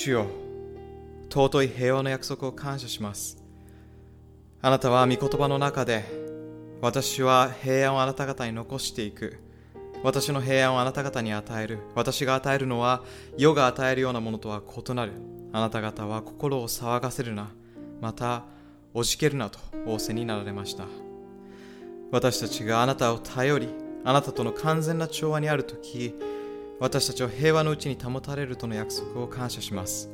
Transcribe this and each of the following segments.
主よ。尊い平和の約束を感謝します。あなたは御言葉の中で私は平安をあなた方に残していく。私の平安をあなた方に与える。私が与えるのは世が与えるようなものとは異なる。あなた方は心を騒がせるな。またおじけるなと仰せになられました。私たちがあなたを頼りあなたとの完全な調和にあるとき私たちは平和のうちに保たれるとの約束を感謝します。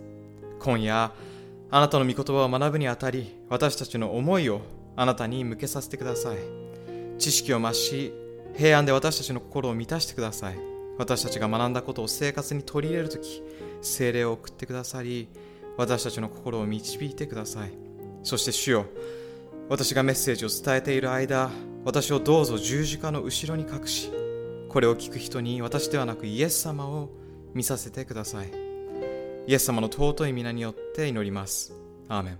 今夜あなたの御言葉を学ぶにあたり私たちの思いをあなたに向けさせてください。知識を増し平安で私たちの心を満たしてください。私たちが学んだことを生活に取り入れるとき精霊を送ってくださり私たちの心を導いてください。そして主よ私がメッセージを伝えている間私をどうぞ十字架の後ろに隠しこれを聞く人に私ではなくイエス様を見させてください。イエス様の尊い皆によって祈ります。アーメン。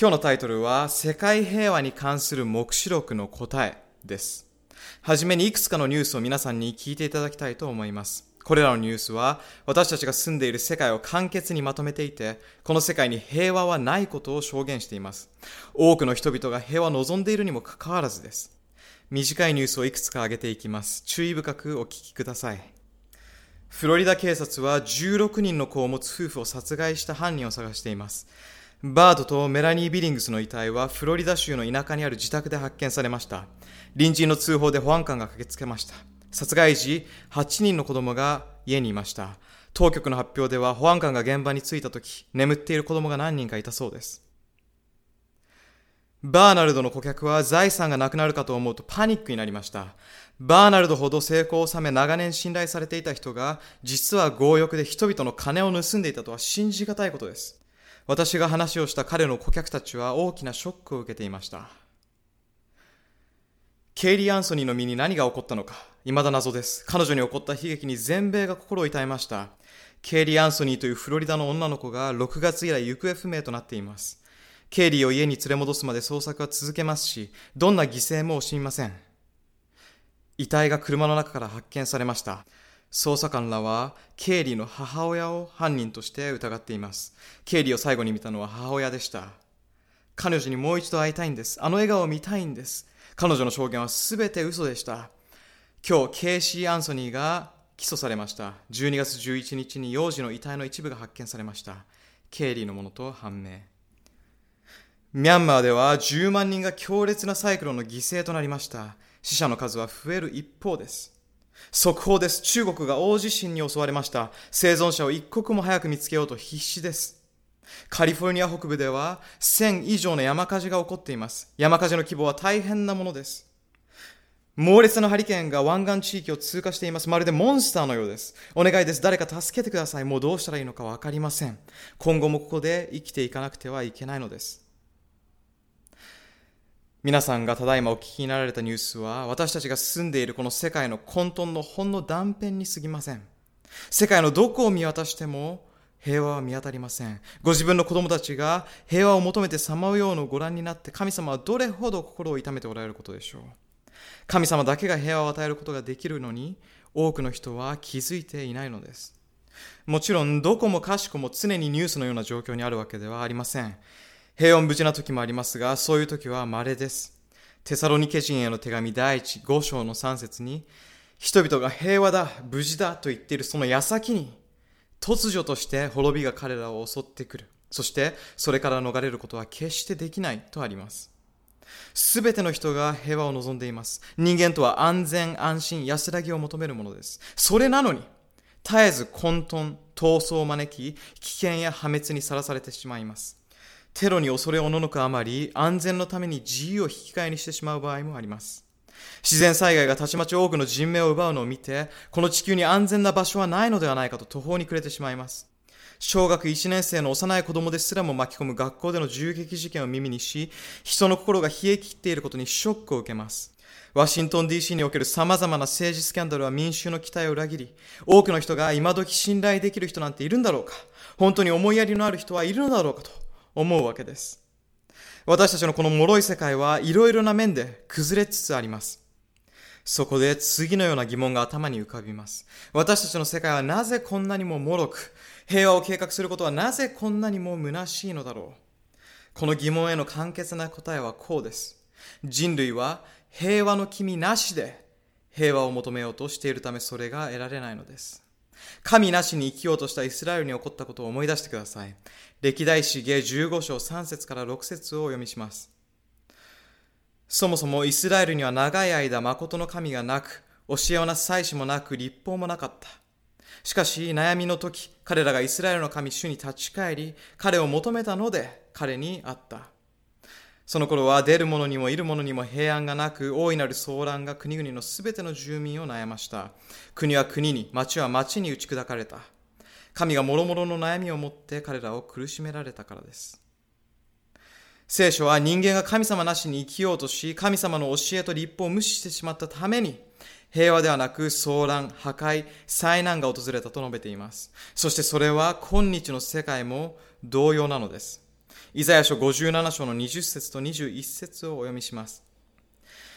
今日のタイトルは世界平和に関する黙示録の答えです。はじめにいくつかのニュースを皆さんに聞いていただきたいと思います。これらのニュースは私たちが住んでいる世界を簡潔にまとめていて、この世界に平和はないことを証言しています。多くの人々が平和を望んでいるにもかかわらずです。短いニュースをいくつか挙げていきます。注意深くお聞きください。フロリダ警察は16人の子を持つ夫婦を殺害した犯人を探しています。バードとメラニー・ビリングスの遺体はフロリダ州の田舎にある自宅で発見されました。隣人の通報で保安官が駆けつけました。殺害時、8人の子供が家にいました。当局の発表では保安官が現場に着いた時、眠っている子供が何人かいたそうです。バーナルドの顧客は財産がなくなるかと思うとパニックになりました。バーナルドほど成功を収め長年信頼されていた人が、実は強欲で人々の金を盗んでいたとは信じがたいことです。私が話をした彼の顧客たちは大きなショックを受けていました。ケイリー・アンソニーの身に何が起こったのか、未だ謎です。彼女に起こった悲劇に全米が心を痛めました。ケイリー・アンソニーというフロリダの女の子が6月以来行方不明となっています。ケイリーを家に連れ戻すまで捜索は続けますし、どんな犠牲も惜しみません。遺体が車の中から発見されました。捜査官らは、ケイリーの母親を犯人として疑っています。ケイリーを最後に見たのは母親でした。彼女にもう一度会いたいんです。あの笑顔を見たいんです。彼女の証言は全て嘘でした。今日、ケイシー・アンソニーが起訴されました。12月11日に幼児の遺体の一部が発見されました。ケイリーのものと判明。ミャンマーでは10万人が強烈なサイクロンの犠牲となりました。死者の数は増える一方です。速報です。中国が大地震に襲われました。生存者を一刻も早く見つけようと必死です。カリフォルニア北部では1000以上の山火事が起こっています。山火事の規模は大変なものです。猛烈なハリケーンが湾岸地域を通過しています。まるでモンスターのようです。お願いです。誰か助けてください。もうどうしたらいいのかわかりません。今後もここで生きていかなくてはいけないのです。皆さんがただいまお聞きになられたニュースは、私たちが住んでいるこの世界の混沌のほんの断片に過ぎません。世界のどこを見渡しても、平和は見当たりません。ご自分の子供たちが平和を求めてさまようのをご覧になって神様はどれほど心を痛めておられることでしょう。神様だけが平和を与えることができるのに多くの人は気づいていないのです。もちろんどこもかしこも常にニュースのような状況にあるわけではありません。平穏無事な時もありますが、そういう時は稀です。テサロニケ人への手紙第一5章の3節に、人々が平和だ、無事だと言っているその矢先に、突如として滅びが彼らを襲ってくる。そしてそれから逃れることは決してできないとあります。すべての人が平和を望んでいます。人間とは安全、安心、安らぎを求めるものです。それなのに、絶えず混沌、闘争を招き、危険や破滅にさらされてしまいます。テロに恐れおののくあまり、安全のために自由を引き換えにしてしまう場合もあります。自然災害がたちまち多くの人命を奪うのを見て、この地球に安全な場所はないのではないかと途方に暮れてしまいます。小学1年生の幼い子供ですらも巻き込む学校での銃撃事件を耳にし、人の心が冷え切っていることにショックを受けます。ワシントン DC における様々な政治スキャンダルは民衆の期待を裏切り、多くの人が今時信頼できる人なんているんだろうか本当に思いやりのある人はいるのだろうかと思うわけです。私たちのこの脆い世界はいろいろな面で崩れつつあります。そこで次のような疑問が頭に浮かびます。私たちの世界はなぜこんなにも脆く、平和を計画することはなぜこんなにも虚しいのだろう。この疑問への簡潔な答えはこうです。人類は平和の君なしで平和を求めようとしているためそれが得られないのです。神なしに生きようとしたイスラエルに起こったことを思い出してください。歴代史下15章3節から6節をお読みします。そもそもイスラエルには長い間誠の神がなく、教えをなす祭司もなく、立法もなかった。しかし悩みの時、彼らがイスラエルの神主に立ち返り、彼を求めたので彼に会った。その頃は出る者にもいる者にも平安がなく、大いなる騒乱が国々のすべての住民を悩ました。国は国に、町は町に打ち砕かれた。神が諸々の悩みを持って彼らを苦しめられたからです。聖書は人間が神様なしに生きようとし、神様の教えと立法を無視してしまったために、平和ではなく騒乱、破壊、災難が訪れたと述べています。そしてそれは今日の世界も同様なのです。イザヤ書57章の20節と21節をお読みします。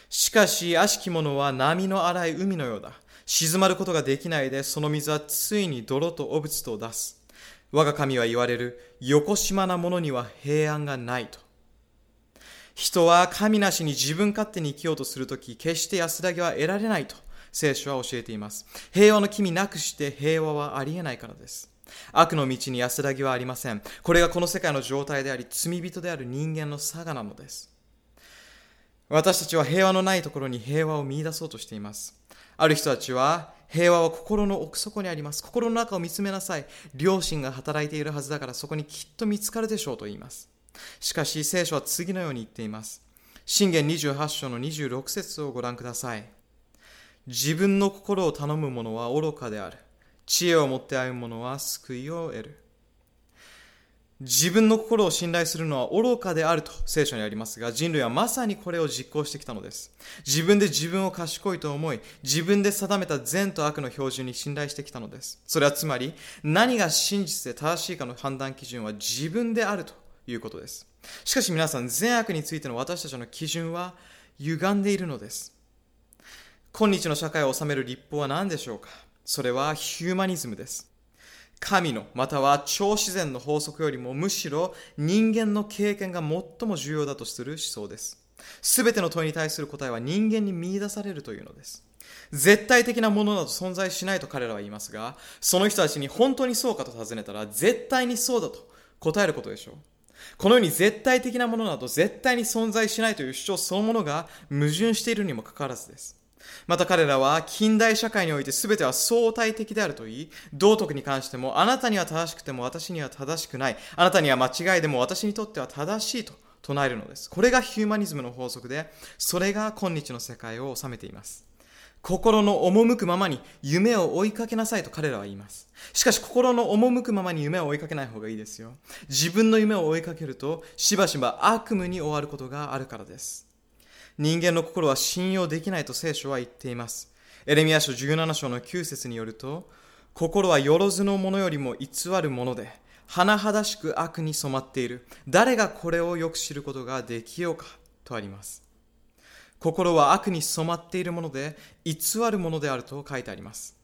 しかし、悪しき者は波の荒い海のようだ。静まることができないで、その水はついに泥と汚物と出す。我が神は言われる、横島な者には平安がないと。人は神なしに自分勝手に生きようとするとき、決して安らぎは得られないと聖書は教えています。平和の君なくして平和はありえないからです。悪の道に安らぎはありません。これがこの世界の状態であり、罪人である人間の差がなのです。私たちは平和のないところに平和を見出そうとしています。ある人たちは、平和は心の奥底にあります。心の中を見つめなさい。良心が働いているはずだからそこにきっと見つかるでしょうと言います。しかし聖書は次のように言っています。信玄28章の26節をご覧ください。自分の心を頼む者は愚かである。知恵を持って歩む者は救いを得る。自分の心を信頼するのは愚かであると聖書にありますが、人類はまさにこれを実行してきたのです。自分で自分を賢いと思い、自分で定めた善と悪の標準に信頼してきたのです。それはつまり、何が真実で正しいかの判断基準は自分であるということです。しかし皆さん、善悪についての私たちの基準は歪んでいるのです。今日の社会を治める立法は何でしょうか？それはヒューマニズムです。神のまたは超自然の法則よりもむしろ人間の経験が最も重要だとする思想です。すべての問いに対する答えは人間に見出されるというのです。絶対的なものなど存在しないと彼らは言いますが、その人たちに本当にそうかと尋ねたら絶対にそうだと答えることでしょう。このように絶対的なものなど絶対に存在しないという主張そのものが矛盾しているにもかかわらずです。また彼らは近代社会において全ては相対的であると言い、道徳に関してもあなたには正しくても私には正しくない、あなたには間違いでも私にとっては正しいと唱えるのです。これがヒューマニズムの法則で、それが今日の世界を治めています。心の赴くままに夢を追いかけなさいと彼らは言います。しかし心の赴くままに夢を追いかけない方がいいですよ。自分の夢を追いかけるとしばしば悪夢に終わることがあるからです。人間の心は信用できないと聖書は言っています。エレミア書17章の9節によると、心はよろずのものよりも偽るもので、甚だしく悪に染まっている。誰がこれをよく知ることができようかとあります。心は悪に染まっているもので、偽るものであると書いてあります。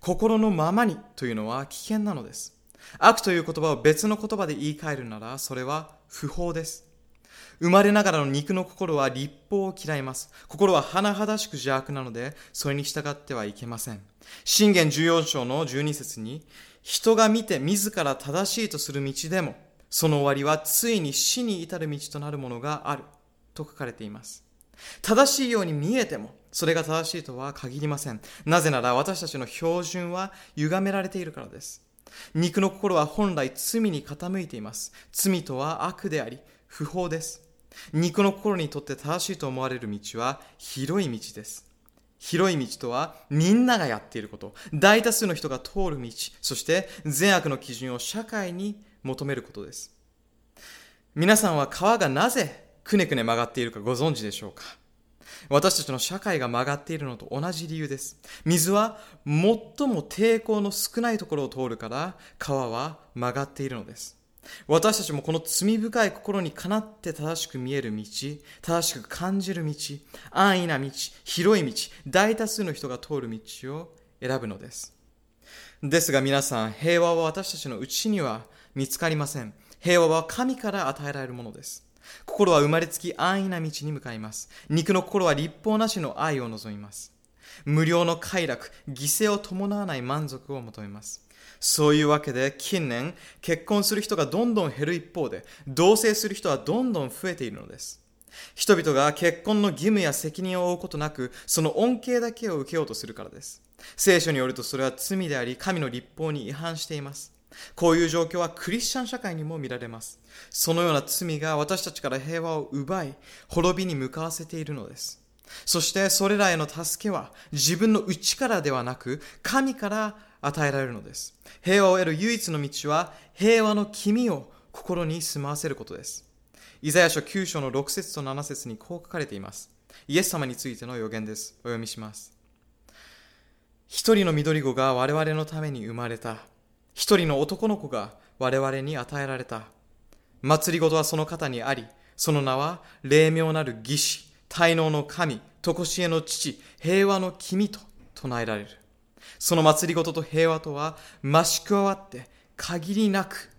心のままにというのは危険なのです。悪という言葉を別の言葉で言い換えるなら、それは不法です。生まれながらの肉の心は立法を嫌います。心は甚だしく邪悪なので、それに従ってはいけません。信玄14章の12節に、人が見て自ら正しいとする道でも、その終わりはついに死に至る道となるものがある。と書かれています。正しいように見えても、それが正しいとは限りません。なぜなら私たちの標準は歪められているからです。肉の心は本来罪に傾いています。罪とは悪であり、不法です。肉の心にとって正しいと思われる道は広い道です。広い道とはみんながやっていること、大多数の人が通る道、そして善悪の基準を社会に求めることです。皆さんは川がなぜくねくね曲がっているかご存知でしょうか？私たちの社会が曲がっているのと同じ理由です。水は最も抵抗の少ないところを通るから川は曲がっているのです。私たちもこの罪深い心にかなって正しく見える道、正しく感じる道、安易な道、広い道、大多数の人が通る道を選ぶのです。ですが皆さん、平和は私たちのうちには見つかりません。平和は神から与えられるものです。心は生まれつき安易な道に向かいます。肉の心は立法なしの愛を望みます。無料の快楽、犠牲を伴わない満足を求めます。そういうわけで近年結婚する人がどんどん減る一方で同棲する人はどんどん増えているのです。人々が結婚の義務や責任を負うことなくその恩恵だけを受けようとするからです。聖書によるとそれは罪であり神の立法に違反しています。こういう状況はクリスチャン社会にも見られます。そのような罪が私たちから平和を奪い、滅びに向かわせているのです。そしてそれらへの助けは自分の内からではなく神から与えられるのです。平和を得る唯一の道は平和の君を心に住まわせることです。イザヤ書9章の6節と7節にこう書かれています。イエス様についての予言です。お読みします。一人の緑子が我々のために生まれた。一人の男の子が我々に与えられた。祭りごとはその方にあり、その名は霊妙なる義士、滞納の神、常しえの父、平和の君と唱えられる。その祭りごとと平和とは増し加わって限りなく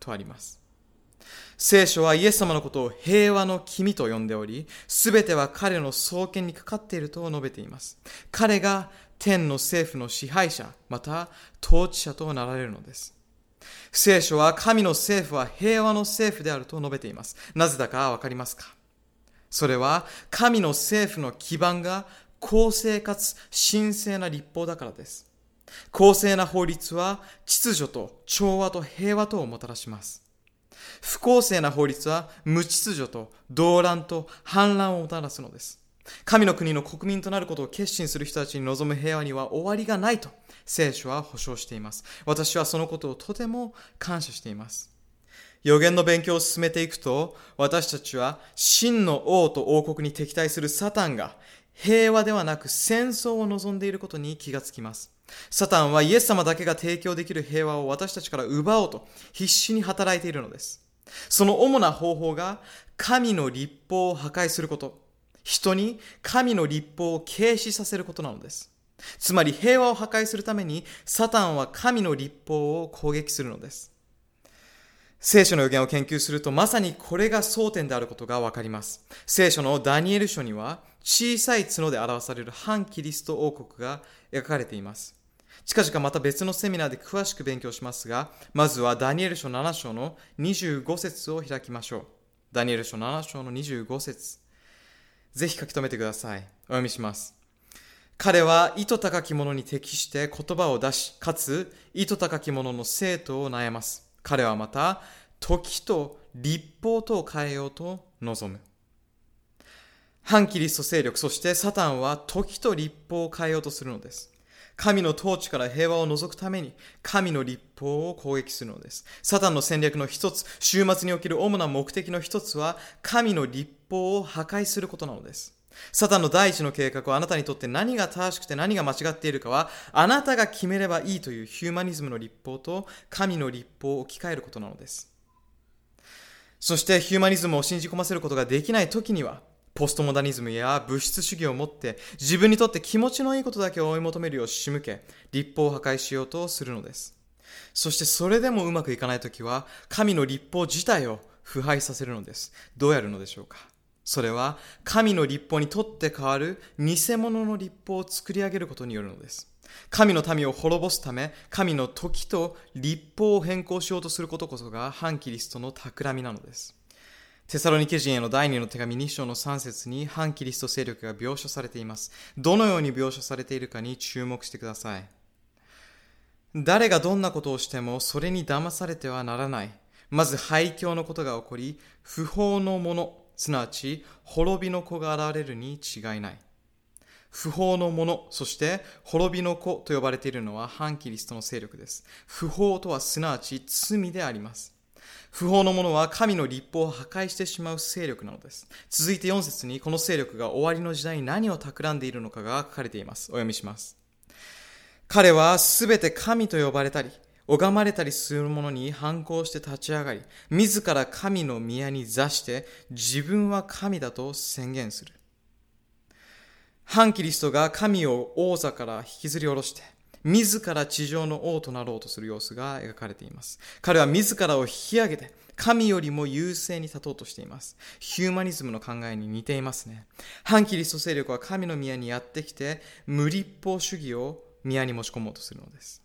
とあります。聖書はイエス様のことを平和の君と呼んでおり、すべては彼の創建にかかっていると述べています。彼が天の政府の支配者、また統治者となられるのです。聖書は神の政府は平和の政府であると述べています。なぜだかわかりますか？それは神の政府の基盤が公正かつ神聖な立法だからです。公正な法律は秩序と調和と平和とをもたらします。不公正な法律は無秩序と動乱と反乱をもたらすのです。神の国の国民となることを決心する人たちに望む平和には終わりがないと聖書は保証しています。私はそのことをとても感謝しています。予言の勉強を進めていくと、私たちは真の王と王国に敵対するサタンが平和ではなく戦争を望んでいることに気がつきます。サタンはイエス様だけが提供できる平和を私たちから奪おうと必死に働いているのです。その主な方法が神の立法を破壊すること、人に神の立法を軽視させることなのです。つまり平和を破壊するためにサタンは神の立法を攻撃するのです。聖書の予言を研究するとまさにこれが争点であることがわかります。聖書のダニエル書には小さい角で表される反キリスト王国が描かれています。近々また別のセミナーで詳しく勉強しますが、まずはダニエル書7章の25節を開きましょう。ダニエル書7章の25節ぜひ書き留めてください。お読みします。彼は意図高き者に適して言葉を出し、かつ意図高き者の生徒を悩ます。彼はまた時と立法とを変えようと望む。反キリスト勢力、そしてサタンは時と立法を変えようとするのです。神の統治から平和を除くために神の立法を攻撃するのです。サタンの戦略の一つ、週末における主な目的の一つは神の立法を破壊することなのです。サタンの第一の計画はあなたにとって何が正しくて何が間違っているかはあなたが決めればいいというヒューマニズムの立法と神の立法を置き換えることなのです。そしてヒューマニズムを信じ込ませることができない時にはポストモダニズムや物質主義を持って自分にとって気持ちのいいことだけを追い求めるよう仕向け立法を破壊しようとするのです。そしてそれでもうまくいかない時は神の立法自体を腐敗させるのです。どうやるのでしょうか？それは神の立法にとって変わる偽物の立法を作り上げることによるのです。神の民を滅ぼすため、神の時と立法を変更しようとすることこそが反キリストの企みなのです。テサロニケ人への第2の手紙2章の3節に反キリスト勢力が描写されています。どのように描写されているかに注目してください。誰がどんなことをしてもそれに騙されてはならない。まず廃墟のことが起こり、不法のもの、すなわち滅びの子が現れるに違いない。不法のもの、そして滅びの子と呼ばれているのは反キリストの勢力です。不法とはすなわち罪であります。不法のものは神の立法を破壊してしまう勢力なのです。続いて4節にこの勢力が終わりの時代に何を企んでいるのかが書かれています。お読みします。彼はすべて神と呼ばれたり、拝まれたりする者に反抗して立ち上がり、自ら神の宮に座して自分は神だと宣言する。反キリストが神を王座から引きずり下ろして、自ら地上の王となろうとする様子が描かれています。彼は自らを引き上げて、神よりも優勢に立とうとしています。ヒューマニズムの考えに似ていますね。反キリスト勢力は神の宮にやってきて、無立法主義を宮に持ち込もうとするのです。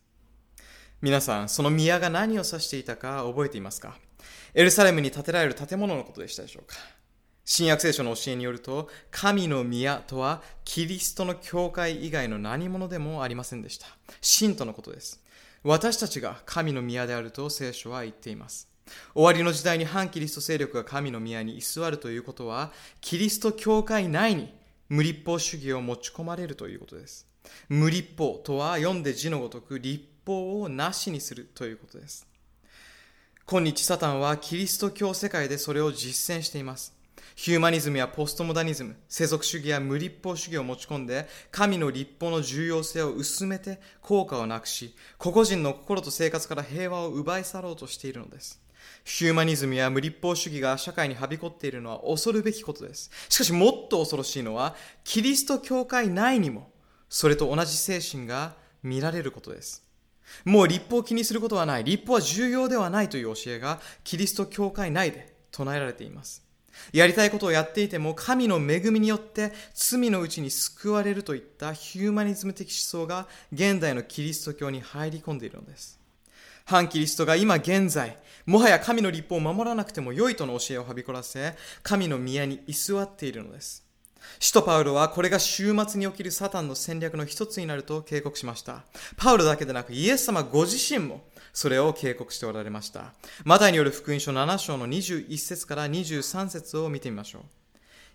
皆さん、その宮が何を指していたか覚えていますか？エルサレムに建てられる建物のことでしたでしょうか？新約聖書の教えによると、神の宮とはキリストの教会以外の何者でもありませんでした。信徒のことです。私たちが神の宮であると聖書は言っています。終わりの時代に反キリスト勢力が神の宮に居座るということは、キリスト教会内に無立法主義を持ち込まれるということです。無立法とは読んで字のごとく立法をなしにするということです。今日サタンはキリスト教世界でそれを実践しています。ヒューマニズムやポストモダニズム、世俗主義や無立法主義を持ち込んで、神の立法の重要性を薄めて効果をなくし、個々人の心と生活から平和を奪い去ろうとしているのです。ヒューマニズムや無立法主義が社会にはびこっているのは恐るべきことです。しかしもっと恐ろしいのは、キリスト教会内にも、それと同じ精神が見られることです。もう立法を気にすることはない。立法は重要ではないという教えがキリスト教会内で唱えられています。やりたいことをやっていても神の恵みによって罪のうちに救われるといったヒューマニズム的思想が現代のキリスト教に入り込んでいるのです。反キリストが今現在、もはや神の立法を守らなくても良いとの教えをはびこらせ、神の宮に居座っているのです。使徒パウロはこれが週末に起きるサタンの戦略の一つになると警告しました。パウロだけでなくイエス様ご自身もそれを警告しておられました。マタイによる福音書7章の21節から23節を見てみましょう。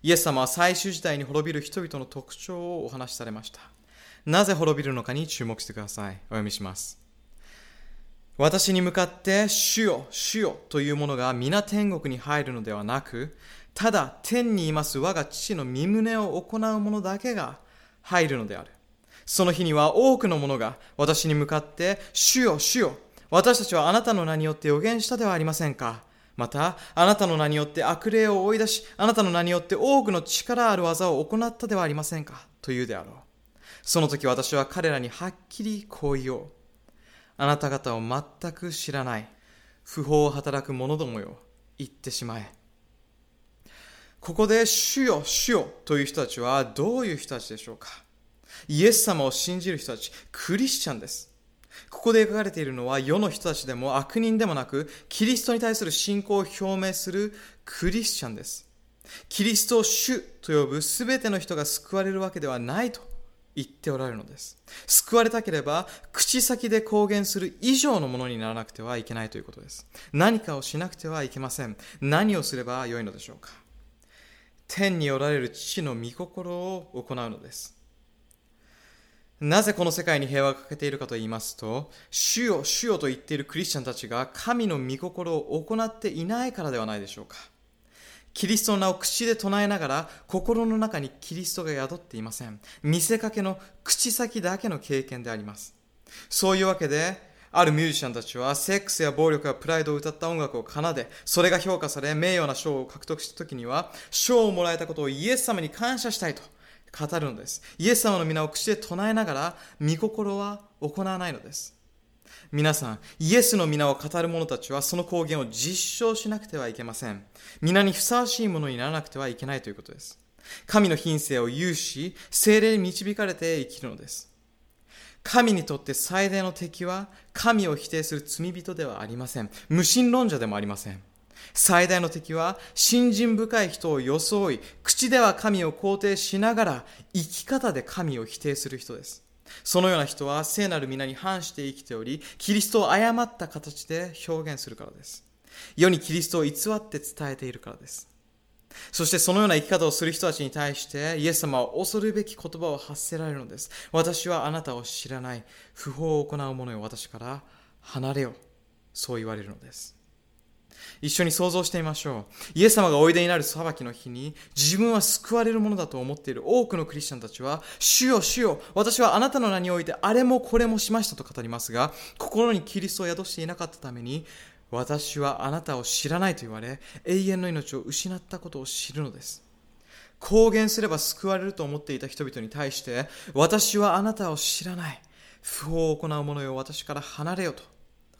イエス様は最終時代に滅びる人々の特徴をお話しされました。なぜ滅びるのかに注目してください。お読みします。私に向かって主よ、主よというものが皆天国に入るのではなく、ただ天にいます我が父の身旨を行う者だけが入るのである。その日には多くの者が私に向かって、主よ、主よ、私たちはあなたの名によって予言したではありませんか。また、あなたの名によって悪霊を追い出し、あなたの名によって多くの力ある技を行ったではありませんか。と言うであろう。その時私は彼らにはっきりこう言おう。あなた方を全く知らない。不法を働く者どもよ。言ってしまえ。ここで主よ、主よという人たちはどういう人たちでしょうか？イエス様を信じる人たち、クリスチャンです。ここで描かれているのは世の人たちでも悪人でもなく、キリストに対する信仰を表明するクリスチャンです。キリストを主と呼ぶ全ての人が救われるわけではないと言っておられるのです。救われたければ、口先で公言する以上のものにならなくてはいけないということです。何かをしなくてはいけません。何をすればよいのでしょうか？天におられる父の御心を行うのです。なぜこの世界に平和が欠けているかと言いますと、主よ、主よと言っているクリスチャンたちが神の御心を行っていないからではないでしょうか。キリストの名を口で唱えながら心の中にキリストが宿っていません。見せかけの口先だけの経験であります。そういうわけで、あるミュージシャンたちは、セックスや暴力やプライドを歌った音楽を奏で、それが評価され、名誉な賞を獲得した時には、賞をもらえたことをイエス様に感謝したいと語るのです。イエス様の皆を口で唱えながら、御心は行わないのです。皆さん、イエスの皆を語る者たちは、その公言を実証しなくてはいけません。皆にふさわしいものにならなくてはいけないということです。神の品性を有し、精霊に導かれて生きるのです。神にとって最大の敵は神を否定する罪人ではありません。無神論者でもありません。最大の敵は信心深い人を装い、口では神を肯定しながら生き方で神を否定する人です。そのような人は聖なる皆に反して生きており、キリストを誤った形で表現するからです。世にキリストを偽って伝えているからです。そしてそのような生き方をする人たちに対してイエス様は恐るべき言葉を発せられるのです。私はあなたを知らない。不法を行う者よ私から離れよ。そう言われるのです。一緒に想像してみましょう。イエス様がおいでになる裁きの日に、自分は救われるものだと思っている多くのクリスチャンたちは、主よ主よ、私はあなたの名においてあれもこれもしましたと語りますが、心にキリストを宿していなかったために、私はあなたを知らないと言われ、永遠の命を失ったことを知るのです。公言すれば救われると思っていた人々に対して、私はあなたを知らない。不法を行う者よ、私から離れよと。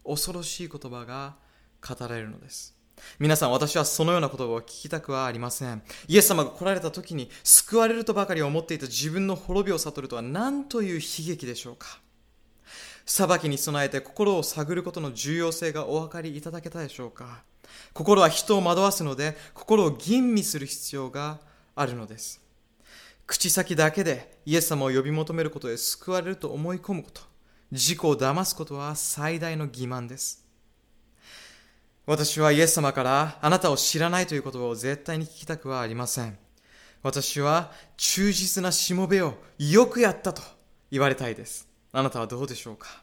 恐ろしい言葉が語られるのです。皆さん、私はそのような言葉を聞きたくはありません。イエス様が来られた時に救われるとばかり思っていた自分の滅びを悟るとは何という悲劇でしょうか。裁きに備えて心を探ることの重要性がお分かりいただけたでしょうか。心は人を惑わすので、心を吟味する必要があるのです。口先だけでイエス様を呼び求めることで救われると思い込むこと、自己を騙すことは最大の欺瞞です。私はイエス様からあなたを知らないという言葉を絶対に聞きたくはありません。私は忠実なしもべをよくやったと言われたいです。あなたはどうでしょうか？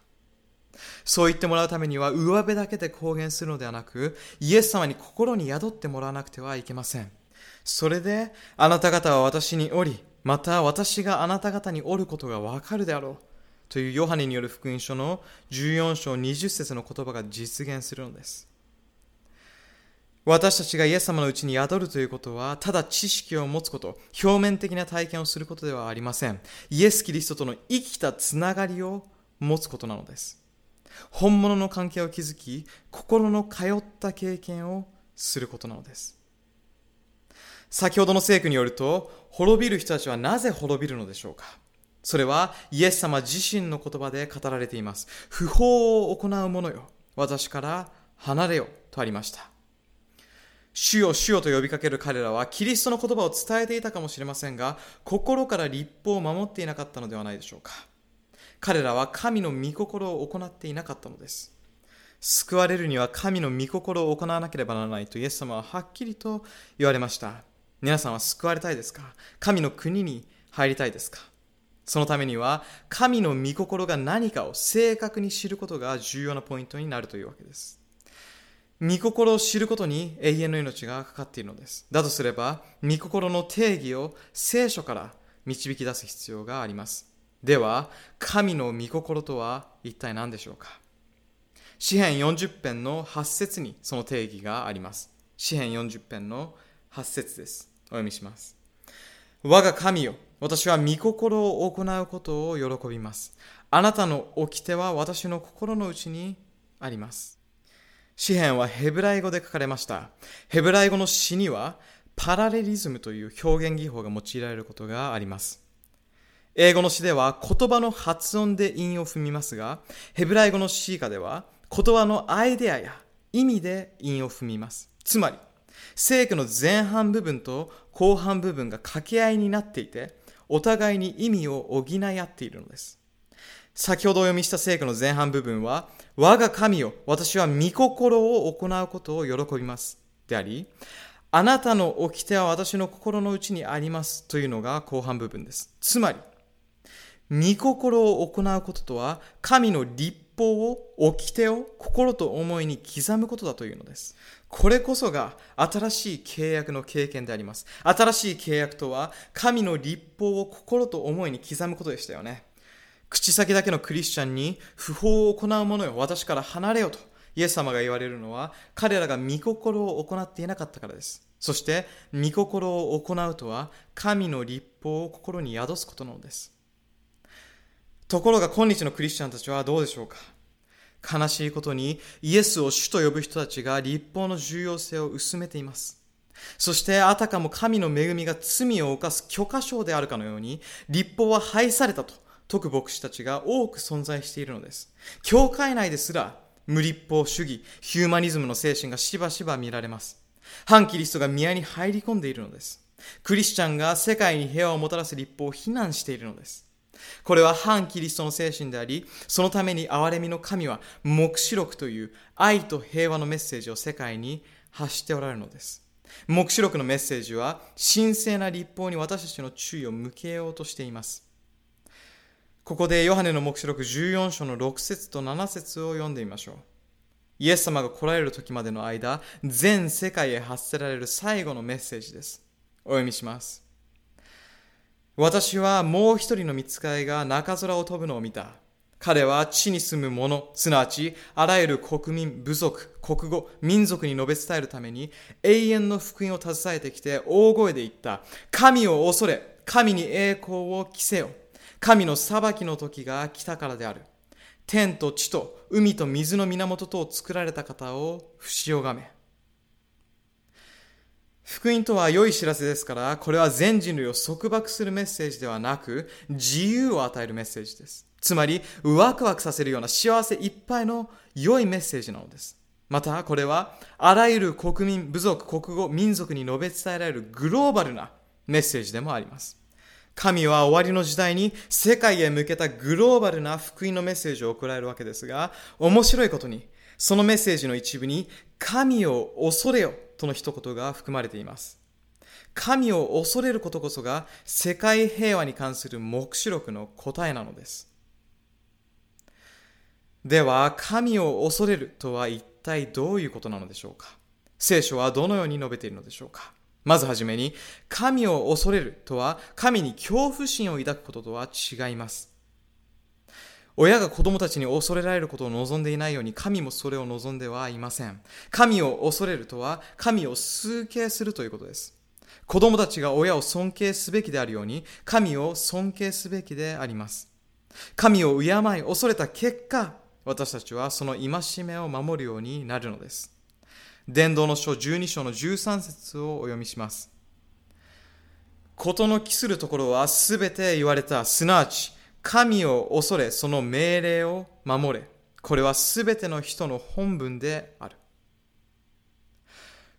そう言ってもらうためには上辺だけで公言するのではなく、イエス様に心に宿ってもらわなくてはいけません。それで、あなた方は私におり、また私があなた方におることがわかるであろう。というヨハネによる福音書の14章20節の言葉が実現するのです。私たちがイエス様のうちに宿るということは、ただ知識を持つこと、表面的な体験をすることではありません。イエス・キリストとの生きたつながりを持つことなのです。本物の関係を築き、心の通った経験をすることなのです。先ほどの聖句によると、滅びる人たちはなぜ滅びるのでしょうかそれはイエス様自身の言葉で語られています。不法を行う者よ。私から離れよとありました。主よ主よと呼びかける彼らはキリストの言葉を伝えていたかもしれませんが、心から立法を守っていなかったのではないでしょうか。彼らは神の御心を行っていなかったのです。救われるには神の御心を行わなければならないとイエス様ははっきりと言われました。皆さんは救われたいですか？神の国に入りたいですか？そのためには神の御心が何かを正確に知ることが重要なポイントになるというわけです。御心を知ることに永遠の命がかかっているのです。だとすれば、御心の定義を聖書から導き出す必要があります。では、神の御心とは一体何でしょうか？詩編40編の8節にその定義があります。詩編40編の8節です。お読みします。我が神よ、私は御心を行うことを喜びます。あなたの掟は私の心の内にあります。詩篇はヘブライ語で書かれました。ヘブライ語の詩にはパラレリズムという表現技法が用いられることがあります。英語の詩では言葉の発音で韻を踏みますが、ヘブライ語の詩歌では言葉のアイデアや意味で韻を踏みます。つまり、聖句の前半部分と後半部分が掛け合いになっていて、お互いに意味を補い合っているのです。先ほどお読みした聖句の前半部分は、我が神よ、私は御心を行うことを喜びます。であり、あなたの掟は私の心の内にありますというのが後半部分です。つまり、御心を行うこととは、神の立法を、掟を心と思いに刻むことだというのです。これこそが新しい契約の経験であります。新しい契約とは、神の立法を心と思いに刻むことでしたよね。口先だけのクリスチャンに不法を行う者よ、私から離れよと、イエス様が言われるのは、彼らが御心を行っていなかったからです。そして、御心を行うとは、神の立法を心に宿すことなのです。ところが今日のクリスチャンたちはどうでしょうか悲しいことにイエスを主と呼ぶ人たちが立法の重要性を薄めています。そしてあたかも神の恵みが罪を犯す許可証であるかのように立法は廃されたと説く牧師たちが多く存在しているのです。教会内ですら無立法主義、ヒューマニズムの精神がしばしば見られます。反キリストが宮に入り込んでいるのです。クリスチャンが世界に平和をもたらす立法を非難しているのです。これは反キリストの精神であり、そのために憐れみの神は、黙示録という愛と平和のメッセージを世界に発しておられるのです。黙示録のメッセージは、神聖な立法に私たちの注意を向けようとしています。ここでヨハネの黙示録14章の6節と7節を読んでみましょう。イエス様が来られる時までの間、全世界へ発せられる最後のメッセージです。お読みします。私はもう一人の見つかいが中空を飛ぶのを見た。彼は地に住む者、すなわちあらゆる国民、部族、国語、民族に述べ伝えるために永遠の福音を携えてきて大声で言った。神を恐れ、神に栄光を着せよ。神の裁きの時が来たからである。天と地と海と水の源とを作られた方を不死をがめ。福音とは良い知らせですから、これは全人類を束縛するメッセージではなく、自由を与えるメッセージです。つまり、ワクワクさせるような幸せいっぱいの良いメッセージなのです。また、これは、あらゆる国民、部族、国語、民族に述べ伝えられるグローバルなメッセージでもあります。神は終わりの時代に世界へ向けたグローバルな福音のメッセージを送られるわけですが、面白いことに、そのメッセージの一部に、神を恐れよとの一言が含まれています。神を恐れることこそが世界平和に関する目視録の答えなのです。では、神を恐れるとは一体どういうことなのでしょうか？聖書はどのように述べているのでしょうか？まずはじめに、神を恐れるとは、神に恐怖心を抱くこととは違います。親が子供たちに恐れられることを望んでいないように、神もそれを望んではいません。神を恐れるとは、神を崇敬するということです。子供たちが親を尊敬すべきであるように、神を尊敬すべきであります。神を敬い、恐れた結果、私たちはその戒めを守るようになるのです。伝道の書12章の13節をお読みします。ことの期するところはすべて言われた。すなわち、神を恐れ、その命令を守れ。これはすべての人の本文である。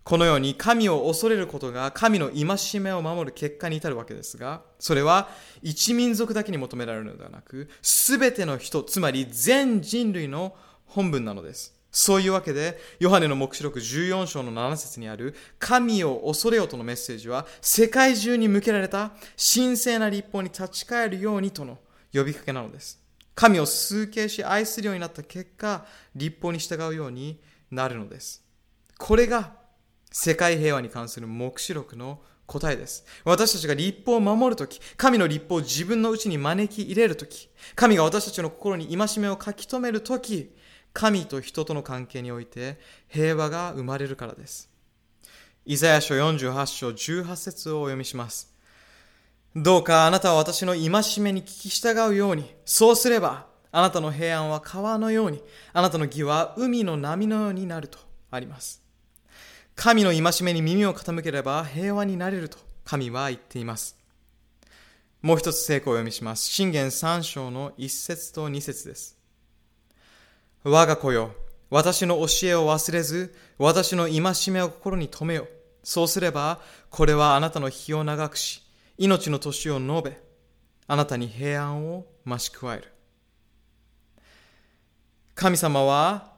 このように神を恐れることが神の戒めを守る結果に至るわけですが、それは一民族だけに求められるのではなく、すべての人、つまり全人類の本文なのです。そういうわけで、ヨハネの目視録14章の7節にある、神を恐れよとのメッセージは、世界中に向けられた神聖な立法に立ち返るようにとの呼びかけなのです。神を崇敬し愛するようになった結果、立法に従うようになるのです。これが世界平和に関する目視録の答えです。私たちが立法を守るとき、神の立法を自分のうちに招き入れるとき、神が私たちの心に戒めを書き留めるとき、神と人との関係において平和が生まれるからです。イザヤ書48章18節をお読みします。どうかあなたは私の戒めに聞き従うように、そうすればあなたの平安は川のように、あなたの義は海の波のようになるとあります。神の戒めに耳を傾ければ平和になれると神は言っています。もう一つ聖句を読みします。信玄3章の1節と2節です。我が子よ、私の教えを忘れず、私の戒めを心に留めよ。そうすれば、これはあなたの日を長くし、命の年を述べ、あなたに平安を増し加える。神様は、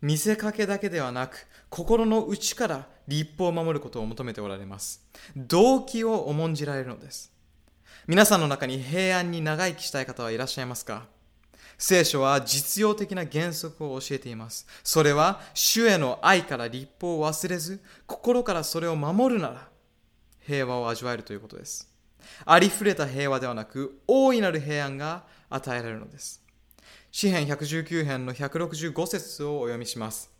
見せかけだけではなく、心の内から立法を守ることを求めておられます。動機を重んじられるのです。皆さんの中に平安に長生きしたい方はいらっしゃいますか？聖書は実用的な原則を教えています。それは、主への愛から立法を忘れず、心からそれを守るなら、平和を味わえるということです。ありふれた平和ではなく、大いなる平安が与えられるのです。詩編119編の165節をお読みします。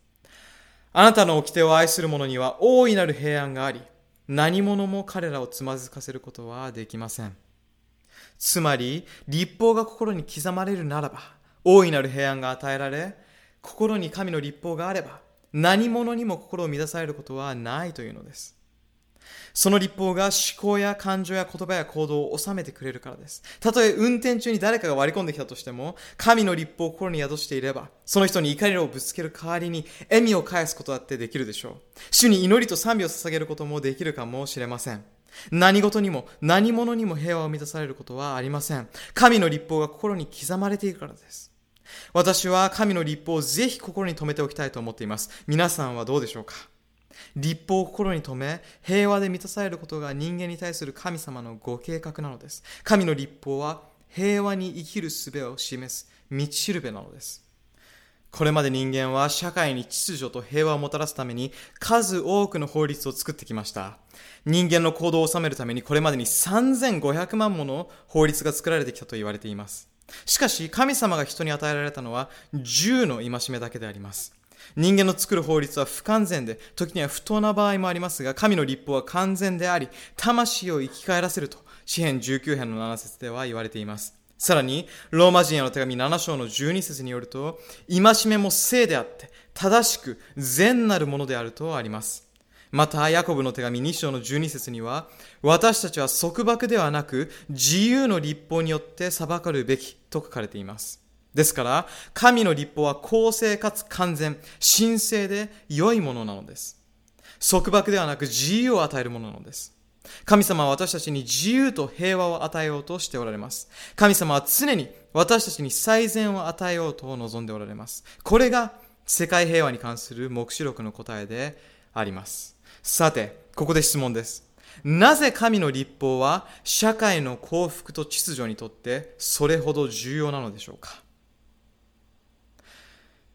あなたの掟を愛する者には大いなる平安があり、何者も彼らをつまずかせることはできません。つまり、立法が心に刻まれるならば、大いなる平安が与えられ、心に神の立法があれば、何者にも心を乱されることはないというのです。その立法が思考や感情や言葉や行動を収めてくれるからです。たとえ運転中に誰かが割り込んできたとしても、神の立法を心に宿していれば、その人に怒りをぶつける代わりに笑みを返すことだってできるでしょう。主に祈りと賛美を捧げることもできるかもしれません。何事にも何者にも平和を満たされることはありません。神の立法が心に刻まれているからです。私は神の立法をぜひ心に留めておきたいと思っています。皆さんはどうでしょうか？立法を心に留め、平和で満たされることが人間に対する神様のご計画なのです。神の立法は平和に生きる術を示す道しるべなのです。これまで人間は社会に秩序と平和をもたらすために数多くの法律を作ってきました。人間の行動を収めるためにこれまでに3500万もの法律が作られてきたと言われています。しかし神様が人に与えられたのは10の戒めだけであります。人間の作る法律は不完全で、時には不当な場合もありますが、神の立法は完全であり、魂を生き返らせると、詩編19編の7節では言われています。さらに、ローマ人への手紙7章の12節によると、戒めも正であって、正しく善なるものであるとあります。また、ヤコブの手紙2章の12節には、私たちは束縛ではなく、自由の立法によって裁かるべきと書かれています。ですから、神の立法は公正かつ完全、神聖で良いものなのです。束縛ではなく自由を与えるものなのです。神様は私たちに自由と平和を与えようとしておられます。神様は常に私たちに最善を与えようと望んでおられます。これが世界平和に関する目視録の答えであります。さて、ここで質問です。なぜ神の立法は社会の幸福と秩序にとってそれほど重要なのでしょうか？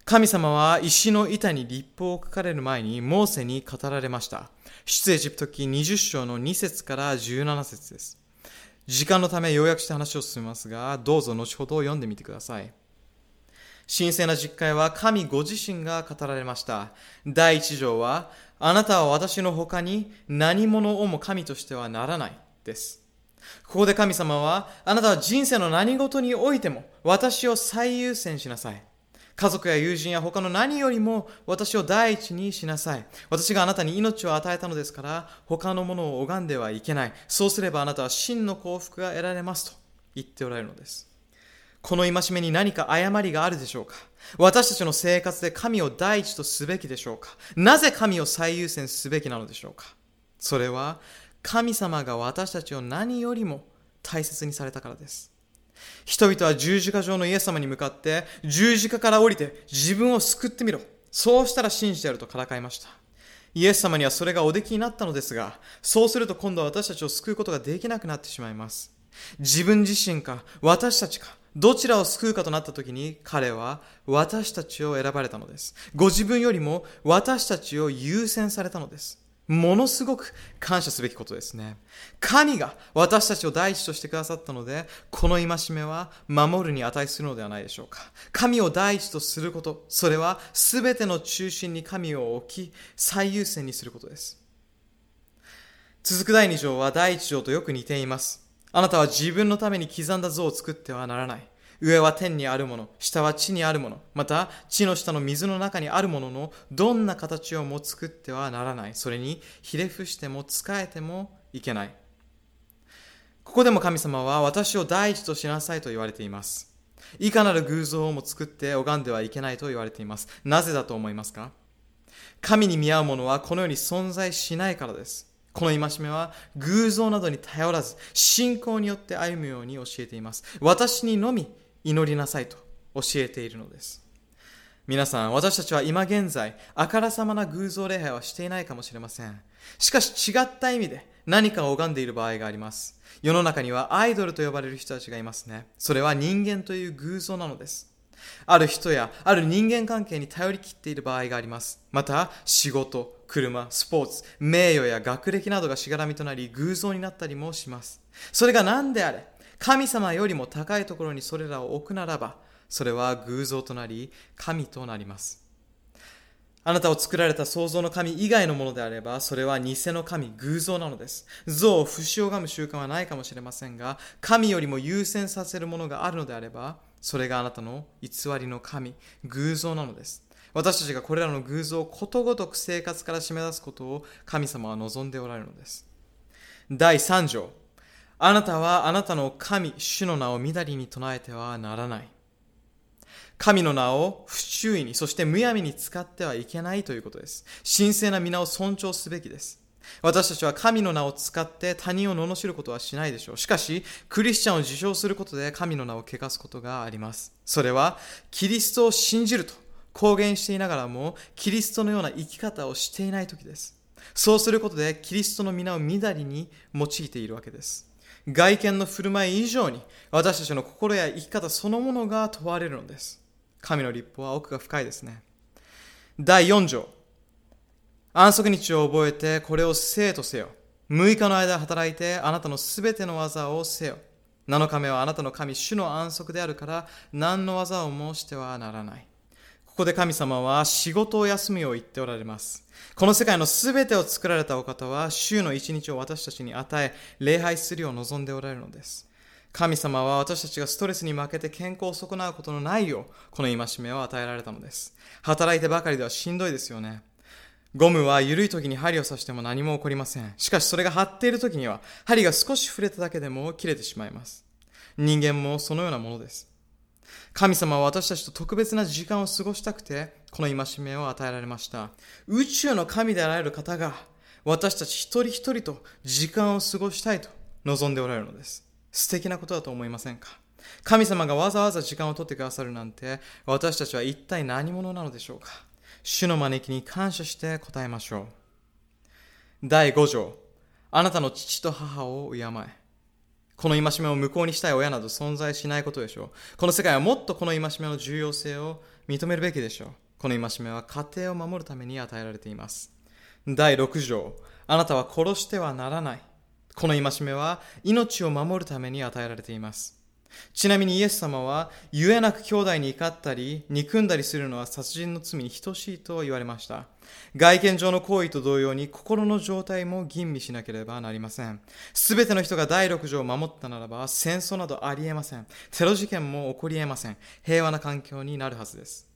神様は石の板に立法を書かれる前にモーセに語られました。出エジプト記20章の2節から17節です。時間のため要約して話を進めますが、どうぞ後ほど読んでみてください。神聖な実会は神ご自身が語られました。第一条は、あなたは私の他に何者をも神としてはならないです。ここで神様は、あなたは人生の何事においても私を最優先しなさい。家族や友人や他の何よりも私を第一にしなさい。私があなたに命を与えたのですから、他のものを拝んではいけない。そうすればあなたは真の幸福が得られますと言っておられるのです。この戒めに何か誤りがあるでしょうか？私たちの生活で神を第一とすべきでしょうか？なぜ神を最優先すべきなのでしょうか？それは神様が私たちを何よりも大切にされたからです。人々は十字架上のイエス様に向かって十字架から降りて自分を救ってみろ。そうしたら信じてやるとからかいました。イエス様にはそれがおできになったのですが、そうすると今度は私たちを救うことができなくなってしまいます。自分自身か私たちかどちらを救うかとなった時に彼は私たちを選ばれたのです。ご自分よりも私たちを優先されたのです。ものすごく感謝すべきことですね。神が私たちを第一としてくださったので、この戒めは守るに値するのではないでしょうか。神を第一とすること、それは全ての中心に神を置き、最優先にすることです。続く第2条は第1条とよく似ています。あなたは自分のために刻んだ像を作ってはならない。上は天にあるもの、下は地にあるもの、また地の下の水の中にあるもののどんな形をも作ってはならない。それにひれ伏しても仕えてもいけない。ここでも神様は私を第一としなさいと言われています。いかなる偶像をも作って拝んではいけないと言われています。なぜだと思いますか？神に見合うものはこの世に存在しないからです。この戒めは偶像などに頼らず信仰によって歩むように教えています。私にのみ祈りなさいと教えているのです。皆さん、私たちは今現在、あからさまな偶像礼拝はしていないかもしれません。しかし違った意味で何かを拝んでいる場合があります。世の中にはアイドルと呼ばれる人たちがいますね。それは人間という偶像なのです。ある人やある人間関係に頼りきっている場合があります。また、仕事、車、スポーツ、名誉や学歴などがしがらみとなり偶像になったりもします。それが何であれ、神様よりも高いところにそれらを置くならば、それは偶像となり、神となります。あなたを作られた創造の神以外のものであれば、それは偽の神、偶像なのです。像を節を拝む習慣はないかもしれませんが、神よりも優先させるものがあるのであれば、それがあなたの偽りの神、偶像なのです。私たちがこれらの偶像をことごとく生活から締め出すことを神様は望んでおられるのです。第3条。あなたはあなたの神、主の名をみだりに唱えてはならない。神の名を不注意に、そしてむやみに使ってはいけないということです。神聖な皆を尊重すべきです。私たちは神の名を使って他人を罵ることはしないでしょう。しかし、クリスチャンを自称することで神の名を汚すことがあります。それは、キリストを信じると公言していながらも、キリストのような生き方をしていない時です。そうすることで、キリストの皆をみだりに用いているわけです。外見の振る舞い以上に私たちの心や生き方そのものが問われるのです。神の立法は奥が深いですね。第4条。安息日を覚えてこれを生とせよ。6日の間働いてあなたのすべての技をせよ。7日目はあなたの神、主の安息であるから、何の技を申してはならない。ここで神様は仕事を休むよう言っておられます。この世界のすべてを作られたお方は、週の一日を私たちに与え、礼拝するよう望んでおられるのです。神様は私たちがストレスに負けて健康を損なうことのないよう、この戒めを与えられたのです。働いてばかりではしんどいですよね。ゴムは緩い時に針を刺しても何も起こりません。しかしそれが張っている時には、針が少し触れただけでも切れてしまいます。人間もそのようなものです。神様は私たちと特別な時間を過ごしたくて、この戒めを与えられました。宇宙の神であられる方が、私たち一人一人と時間を過ごしたいと望んでおられるのです。素敵なことだと思いませんか？神様がわざわざ時間を取ってくださるなんて、私たちは一体何者なのでしょうか？主の招きに感謝して答えましょう。第5条。あなたの父と母を敬え。この戒めを無効にしたい親など存在しないことでしょう。この世界はもっとこの戒めの重要性を認めるべきでしょう。この戒めは家庭を守るために与えられています。第6条。あなたは殺してはならない。この戒めは命を守るために与えられています。ちなみにイエス様は、ゆえなく兄弟に怒ったり、憎んだりするのは殺人の罪に等しいと言われました。外見上の行為と同様に心の状態も吟味しなければなりません。すべての人が第六条を守ったならば戦争などありえません。テロ事件も起こりえません。平和な環境になるはずです。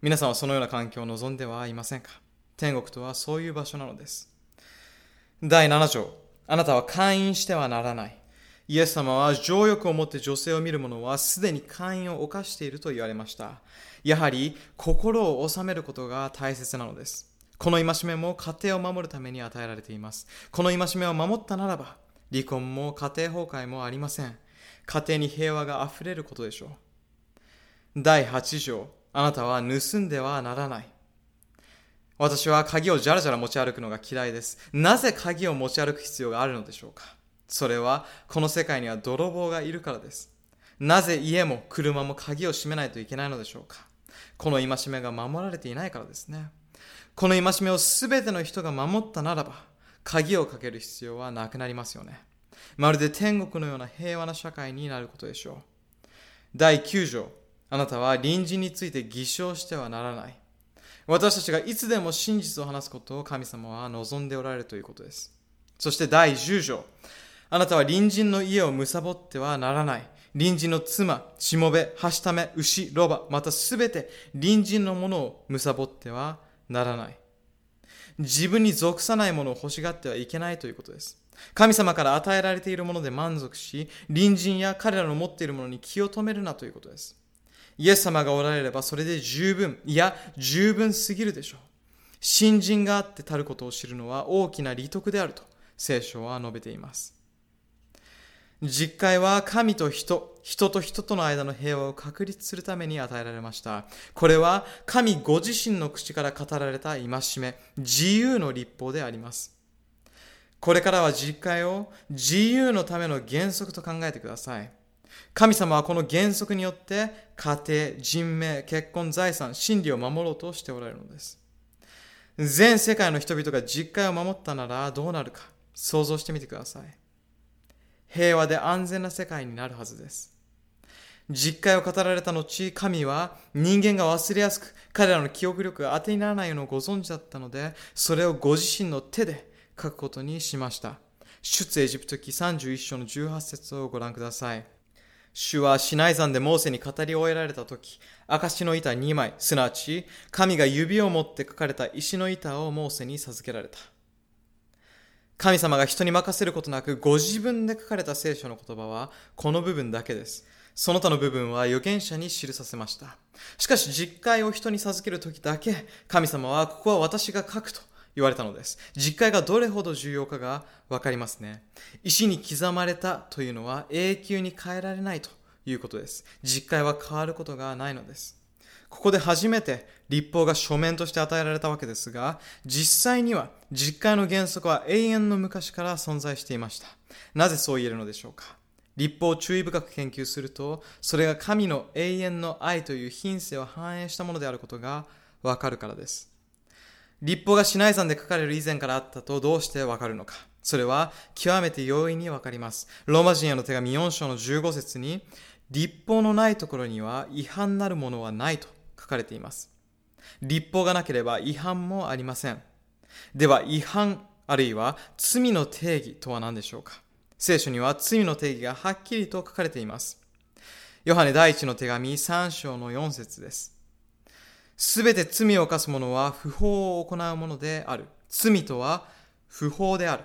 皆さんはそのような環境を望んではいませんか？天国とはそういう場所なのです。第7条。あなたは会員してはならない。イエス様は情欲を持って女性を見る者はすでに会員を犯していると言われました。やはり心を収めることが大切なのです。この戒めも家庭を守るために与えられています。この戒めを守ったならば、離婚も家庭崩壊もありません。家庭に平和が溢れることでしょう。第8条、あなたは盗んではならない。私は鍵をじゃらじゃら持ち歩くのが嫌いです。なぜ鍵を持ち歩く必要があるのでしょうかそれは、この世界には泥棒がいるからです。なぜ家も車も鍵を閉めないといけないのでしょうかこの戒めが守られていないからですね。この戒めをすべての人が守ったならば、鍵をかける必要はなくなりますよね。まるで天国のような平和な社会になることでしょう。第9条、あなたは隣人について偽証してはならない。私たちがいつでも真実を話すことを神様は望んでおられるということです。そして第10条、あなたは隣人の家を貪ってはならない。隣人の妻、しもべ、はしため、牛、ロバ、またすべて隣人のものを貪ってはならない。自分に属さないものを欲しがってはいけないということです。神様から与えられているもので満足し、隣人や彼らの持っているものに気を止めるなということです。イエス様がおられればそれで十分、いや十分すぎるでしょう。信心があってたることを知るのは大きな利得であると聖書は述べています。実会は神と人、人と人との間の平和を確立するために与えられました。これは神ご自身の口から語られた戒め、自由の立法であります。これからは実会を自由のための原則と考えてください。神様はこの原則によって家庭、人命、結婚、財産、真理を守ろうとしておられるのです。全世界の人々が実会を守ったならどうなるか想像してみてください。平和で安全な世界になるはずです。実会を語られた後、神は人間が忘れやすく、彼らの記憶力が当てにならないのをご存知だったので、それをご自身の手で書くことにしました。出エジプト記31章の18節をご覧ください。主はシナイ山でモーセに語り終えられた時、証の板2枚、すなわち神が指を持って書かれた石の板をモーセに授けられた。神様が人に任せることなくご自分で書かれた聖書の言葉はこの部分だけです。その他の部分は預言者に記させました。しかし実会を人に授けるときだけ神様はここは私が書くと言われたのです。実会がどれほど重要かがわかりますね。石に刻まれたというのは永久に変えられないということです。実会は変わることがないのです。ここで初めて立法が書面として与えられたわけですが、実際には実会の原則は永遠の昔から存在していました。なぜそう言えるのでしょうか？立法を注意深く研究すると、それが神の永遠の愛という品性を反映したものであることがわかるからです。立法がシナイ山で書かれる以前からあったとどうしてわかるのか？それは極めて容易にわかります。ローマ人への手紙4章の15節に、立法のないところには違反なるものはないと書かれています。立法がなければ違反もありません。では違反あるいは罪の定義とは何でしょうか？聖書には罪の定義がはっきりと書かれています。ヨハネ第一の手紙3章の4節です。すべて罪を犯す者は不法を行うものである。罪とは不法である。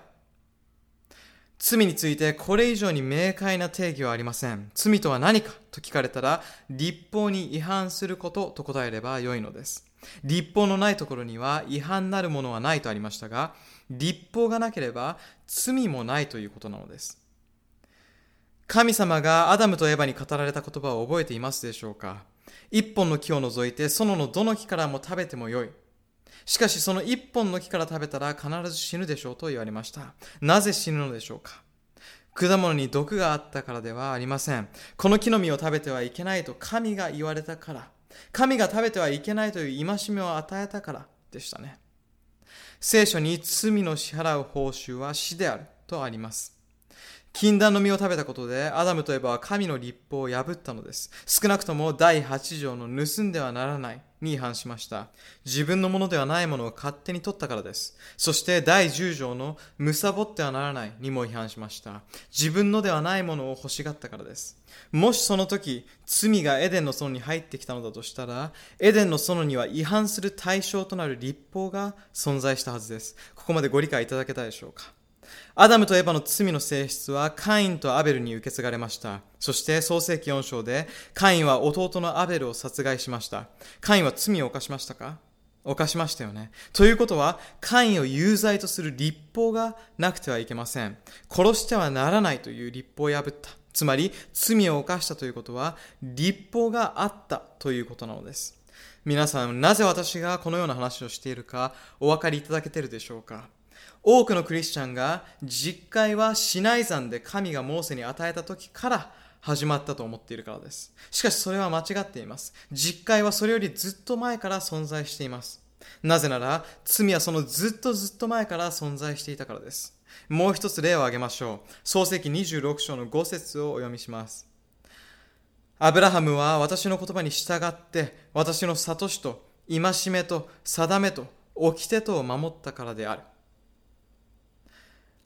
罪についてこれ以上に明快な定義はありません。罪とは何かと聞かれたら、立法に違反することと答えればよいのです。立法のないところには違反なるものはないとありましたが、立法がなければ罪もないということなのです。神様がアダムとエバに語られた言葉を覚えていますでしょうか？一本の木を除いて、園のどの木からも食べてもよい。しかしその一本の木から食べたら必ず死ぬでしょうと言われました。なぜ死ぬのでしょうか？果物に毒があったからではありません。この木の実を食べてはいけないと神が言われたから。神が食べてはいけないという戒めを与えたからでしたね。聖書に罪の支払う報酬は死であるとあります。禁断の実を食べたことで、アダムとエバは神の立法を破ったのです。少なくとも第8条の盗んではならないに違反しました。自分のものではないものを勝手に取ったからです。そして第10条の貪ってはならないにも違反しました。自分のではないものを欲しがったからです。もしその時、罪がエデンの園に入ってきたのだとしたら、エデンの園には違反する対象となる立法が存在したはずです。ここまでご理解いただけたでしょうか？アダムとエバの罪の性質はカインとアベルに受け継がれました。そして創世記4章でカインは弟のアベルを殺害しました。カインは罪を犯しましたか？犯しましたよね。ということは、カインを有罪とする立法がなくてはいけません。殺してはならないという立法を破った。つまり、罪を犯したということは、立法があったということなのです。皆さん、なぜ私がこのような話をしているか、お分かりいただけているでしょうか？多くのクリスチャンが実会はシナイ山で神がモーセに与えた時から始まったと思っているからです。しかしそれは間違っています。実会はそれよりずっと前から存在しています。なぜなら罪はそのずっとずっと前から存在していたからです。もう一つ例を挙げましょう。創世記26章の5節をお読みします。アブラハムは私の言葉に従って私の悟しと戒めと定めと掟とを守ったからである。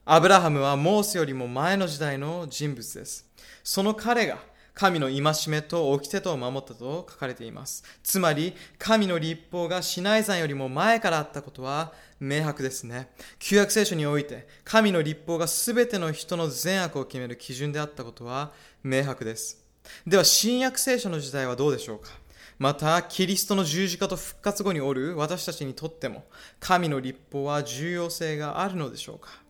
アブラハムはモーセよりも前の時代の人物です。その彼が神の戒めと掟とを守ったと書かれています。つまり、神の立法がシナイ山よりも前からあったことは明白ですね。旧約聖書において、神の立法が全ての人の善悪を決める基準であったことは明白です。では、新約聖書の時代はどうでしょうかまた、キリストの十字架と復活後におる私たちにとっても、神の立法は重要性があるのでしょうか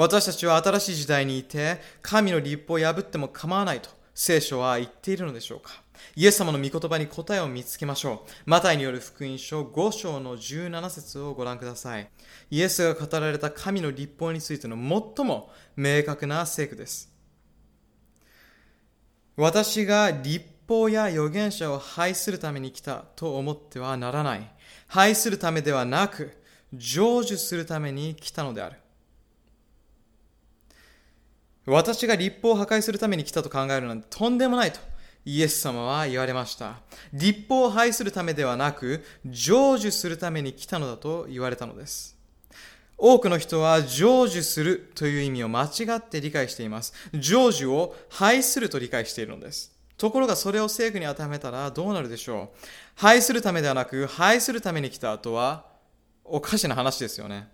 私たちは新しい時代にいて、神の立法を破っても構わないと聖書は言っているのでしょうかイエス様の御言葉に答えを見つけましょう。マタイによる福音書5章の17節をご覧ください。イエスが語られた神の立法についての最も明確な聖句です。私が立法や預言者を廃するために来たと思ってはならない。廃するためではなく、成就するために来たのである。私が立法を破壊するために来たと考えるなんてとんでもないとイエス様は言われました。立法を廃するためではなく、成就するために来たのだと言われたのです。多くの人は成就するという意味を間違って理解しています。成就を廃すると理解しているのです。ところがそれを政府に当てはめたらどうなるでしょう廃するためではなく、廃するために来た後はおかしな話ですよね。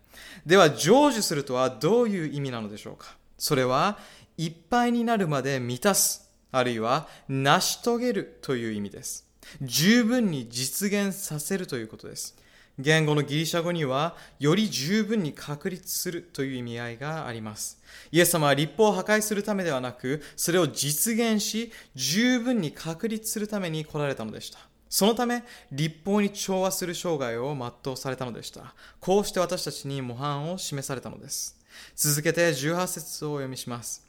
では、成就するとはどういう意味なのでしょうかそれはいっぱいになるまで満たす、あるいは成し遂げるという意味です。十分に実現させるということです。言語のギリシャ語には、より十分に確立するという意味合いがあります。イエス様は立法を破壊するためではなく、それを実現し、十分に確立するために来られたのでした。そのため、立法に調和する生涯を全うされたのでした。こうして私たちに模範を示されたのです。続けて18節をお読みします。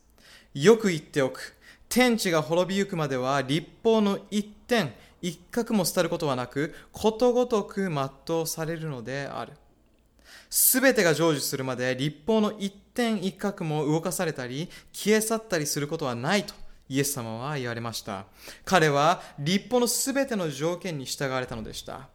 よく言っておく。天地が滅びゆくまでは立法の一点、一角も廃ることはなく、ことごとく全うされるのである。すべてが成就するまで立法の一点一角も動かされたり、消え去ったりすることはないとイエス様は言われました。彼は立法のすべての条件に従われたのでした。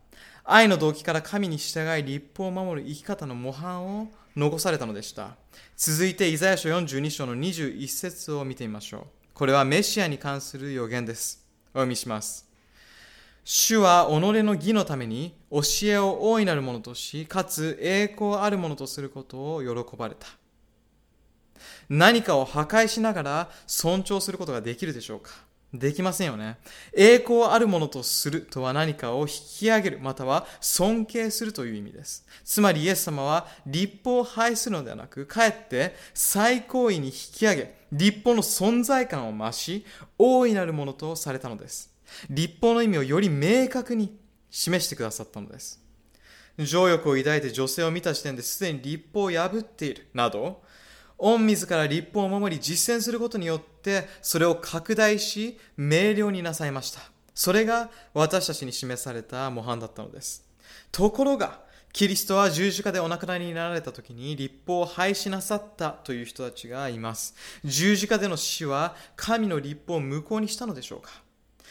愛の動機から神に従い立法を守る生き方の模範を残されたのでした。続いて、イザヤ書42章の21節を見てみましょう。これはメシアに関する予言です。お読みします。主は己の義のために教えを大いなるものとし、かつ栄光あるものとすることを喜ばれた。何かを破壊しながら尊重することができるでしょうかできませんよね。栄光あるものとするとは何かを引き上げる、または尊敬するという意味です。つまりイエス様は立法を廃するのではなく、かえって最高位に引き上げ、立法の存在感を増し、大いなるものとされたのです。立法の意味をより明確に示してくださったのです。情欲を抱いて女性を見た時点ですでに立法を破っているなど、御自ら立法を守り実践することによってそれを拡大し明瞭になさいました。それが私たちに示された模範だったのです。ところが、キリストは十字架でお亡くなりになられた時に立法を廃止なさったという人たちがいます。十字架での死は神の立法を無効にしたのでしょうか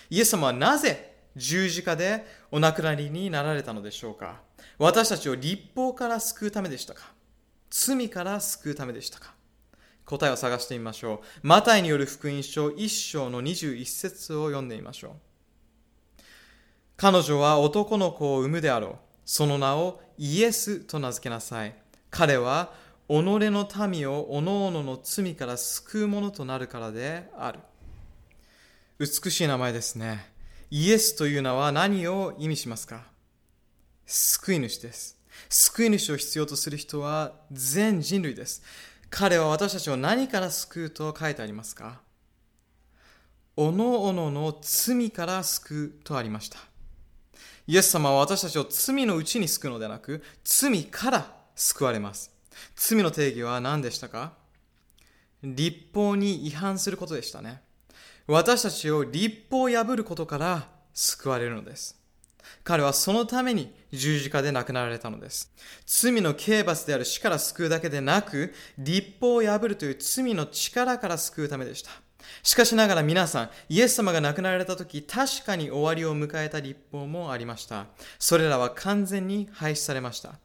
イエス様はなぜ十字架でお亡くなりになられたのでしょうか私たちを立法から救うためでしたか罪から救うためでしたか答えを探してみましょう。マタイによる福音書1章の21節を読んでみましょう。彼女は男の子を産むであろう。その名をイエスと名付けなさい。彼は己の民を各々の罪から救うものとなるからである。美しい名前ですね。イエスという名は何を意味しますか？救い主です。救い主を必要とする人は全人類です。彼は私たちを何から救うと書いてありますか？おのおのの罪から救うとありました。イエス様は私たちを罪のうちに救うのではなく、罪から救われます。罪の定義は何でしたか？立法に違反することでしたね。私たちを立法を破ることから救われるのです。彼はそのために十字架で亡くなられたのです。罪の刑罰である死から救うだけでなく、立法を破るという罪の力から救うためでした。しかしながら皆さん、イエス様が亡くなられた時、確かに終わりを迎えた立法もありました。それらは完全に廃止されました。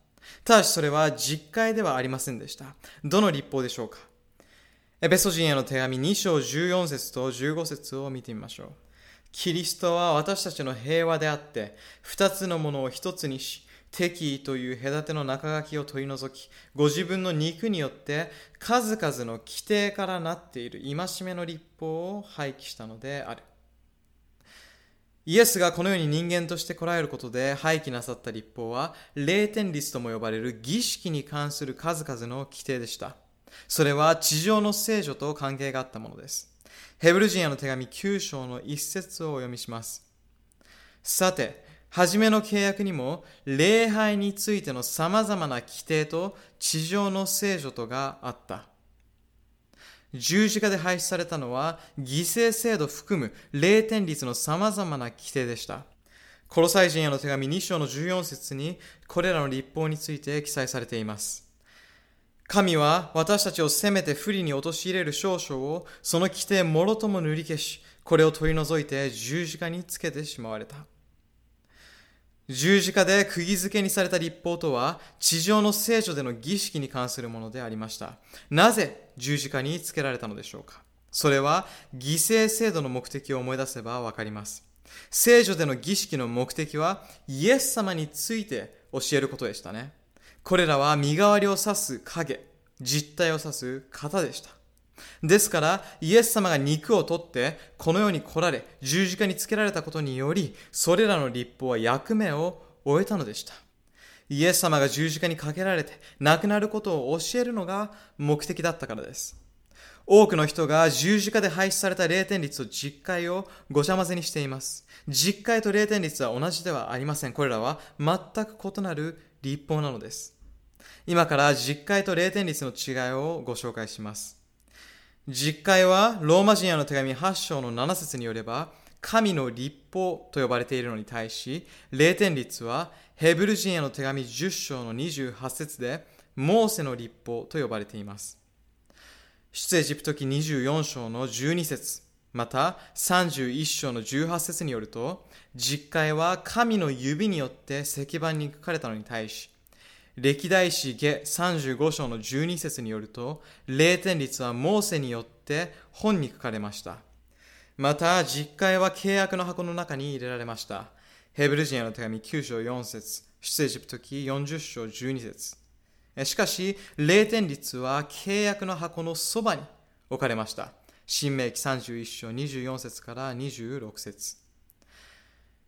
ただしそれは実戒ではありませんでした。どの立法でしょうかエペソ人への手紙2章14節と15節を見てみましょう。キリストは私たちの平和であって、二つのものを一つにし、敵意という隔ての中書きを取り除き、ご自分の肉によって数々の規定からなっている戒めの立法を廃棄したのである。イエスがこのように人間として来られることで廃棄なさった立法は、霊天律とも呼ばれる儀式に関する数々の規定でした。それは地上の聖女と関係があったものです。ヘブル人への手紙9章の一節をお読みします。さて、初めの契約にも礼拝についての様々な規定と地上の聖女とがあった。十字架で廃止されたのは犠牲制度含む霊天律の様々な規定でした。コロサイ人への手紙2章の14節にこれらの立法について記載されています。神は私たちを責めて不利に陥れる少々をその規定もろとも塗り消し、これを取り除いて十字架につけてしまわれた。十字架で釘付けにされた立法とは地上の聖書での儀式に関するものでありました。なぜ十字架につけられたのでしょうかそれは犠牲制度の目的を思い出せばわかります。聖書での儀式の目的はイエス様について教えることでしたね。これらは身代わりを指す影、実体を指す型でした。ですから、イエス様が肉を取って、この世に来られ、十字架につけられたことにより、それらの立法は役目を終えたのでした。イエス様が十字架にかけられて、亡くなることを教えるのが目的だったからです。多くの人が十字架で廃止された霊天律と実戒をごちゃ混ぜにしています。実戒と霊天律は同じではありません。これらは全く異なる立法なのです。今から実会と0点率の違いをご紹介します。実会はローマ人への手紙8章の7節によれば、神の立法と呼ばれているのに対し、霊天律はヘブル人への手紙10章の28節で、モーセの立法と呼ばれています。出エジプト記24章の12節また31章の18節によると、実会は神の指によって石板に書かれたのに対し、歴代史下35章の12節によると、霊天律はモーセによって本に書かれました。また、実会は契約の箱の中に入れられました。ヘブル人への手紙9章4節出エジプト記40章12節しかし、霊天律は契約の箱のそばに置かれました。新明記31章24節から26節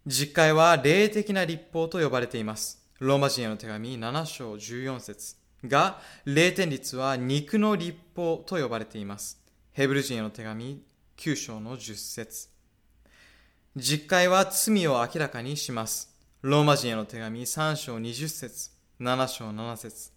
実会は霊的な立法と呼ばれています。ローマ人への手紙7章14節が、霊天律は肉の立法と呼ばれています。ヘブル人への手紙9章の10節実会は罪を明らかにします。ローマ人への手紙3章20節7章7節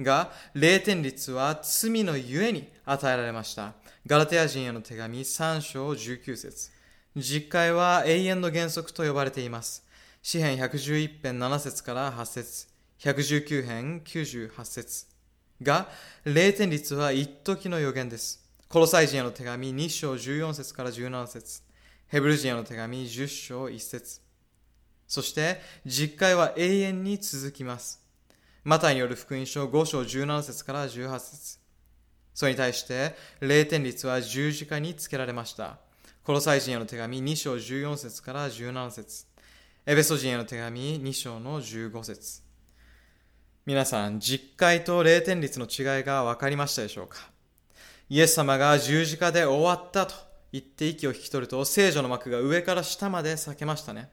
が、霊天律は罪のゆえに与えられました。ガラテヤ人への手紙3章19節実会は永遠の原則と呼ばれています。詩編111編7節から8節119編98節が、霊天律は一時の予言です。コロサイ人への手紙2章14節から17節ヘブル人への手紙10章1節そして、実会は永遠に続きます。マタイによる福音書5章17節から18節それに対して、霊天律は十字架につけられました。コロサイ人への手紙2章14節から17節エベソ人への手紙2章の15節皆さん、実会と霊天律の違いが分かりましたでしょうか？イエス様が十字架で終わったと言って息を引き取ると、聖女の幕が上から下まで裂けましたね。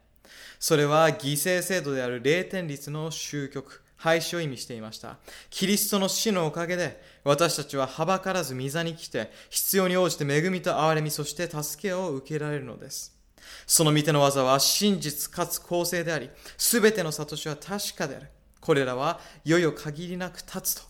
それは犠牲制度である霊天律の終局、廃止を意味していました。キリストの死のおかげで、私たちははばからず御座に来て、必要に応じて恵みと憐れみ、そして助けを受けられるのです。その御手の技は真実かつ公正であり、すべての悟しは確かである。これらはいよいよ限りなく立つと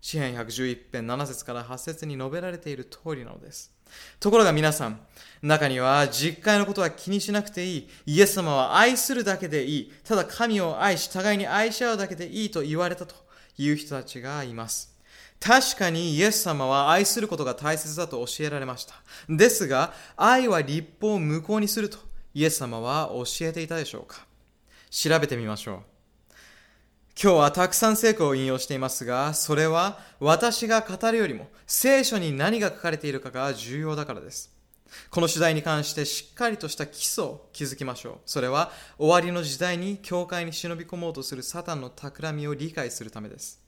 詩篇111編7節から8節に述べられている通りなのです。ところが皆さん、中には実会のことは気にしなくていい。イエス様は愛するだけでいい。ただ神を愛し、互いに愛し合うだけでいいと言われたという人たちがいます。確かにイエス様は愛することが大切だと教えられました。ですが、愛は立法を無効にするとイエス様は教えていたでしょうか調べてみましょう。今日はたくさん聖句を引用していますが、それは私が語るよりも聖書に何が書かれているかが重要だからです。この取材に関してしっかりとした基礎を築きましょう。それは終わりの時代に教会に忍び込もうとするサタンの企みを理解するためです。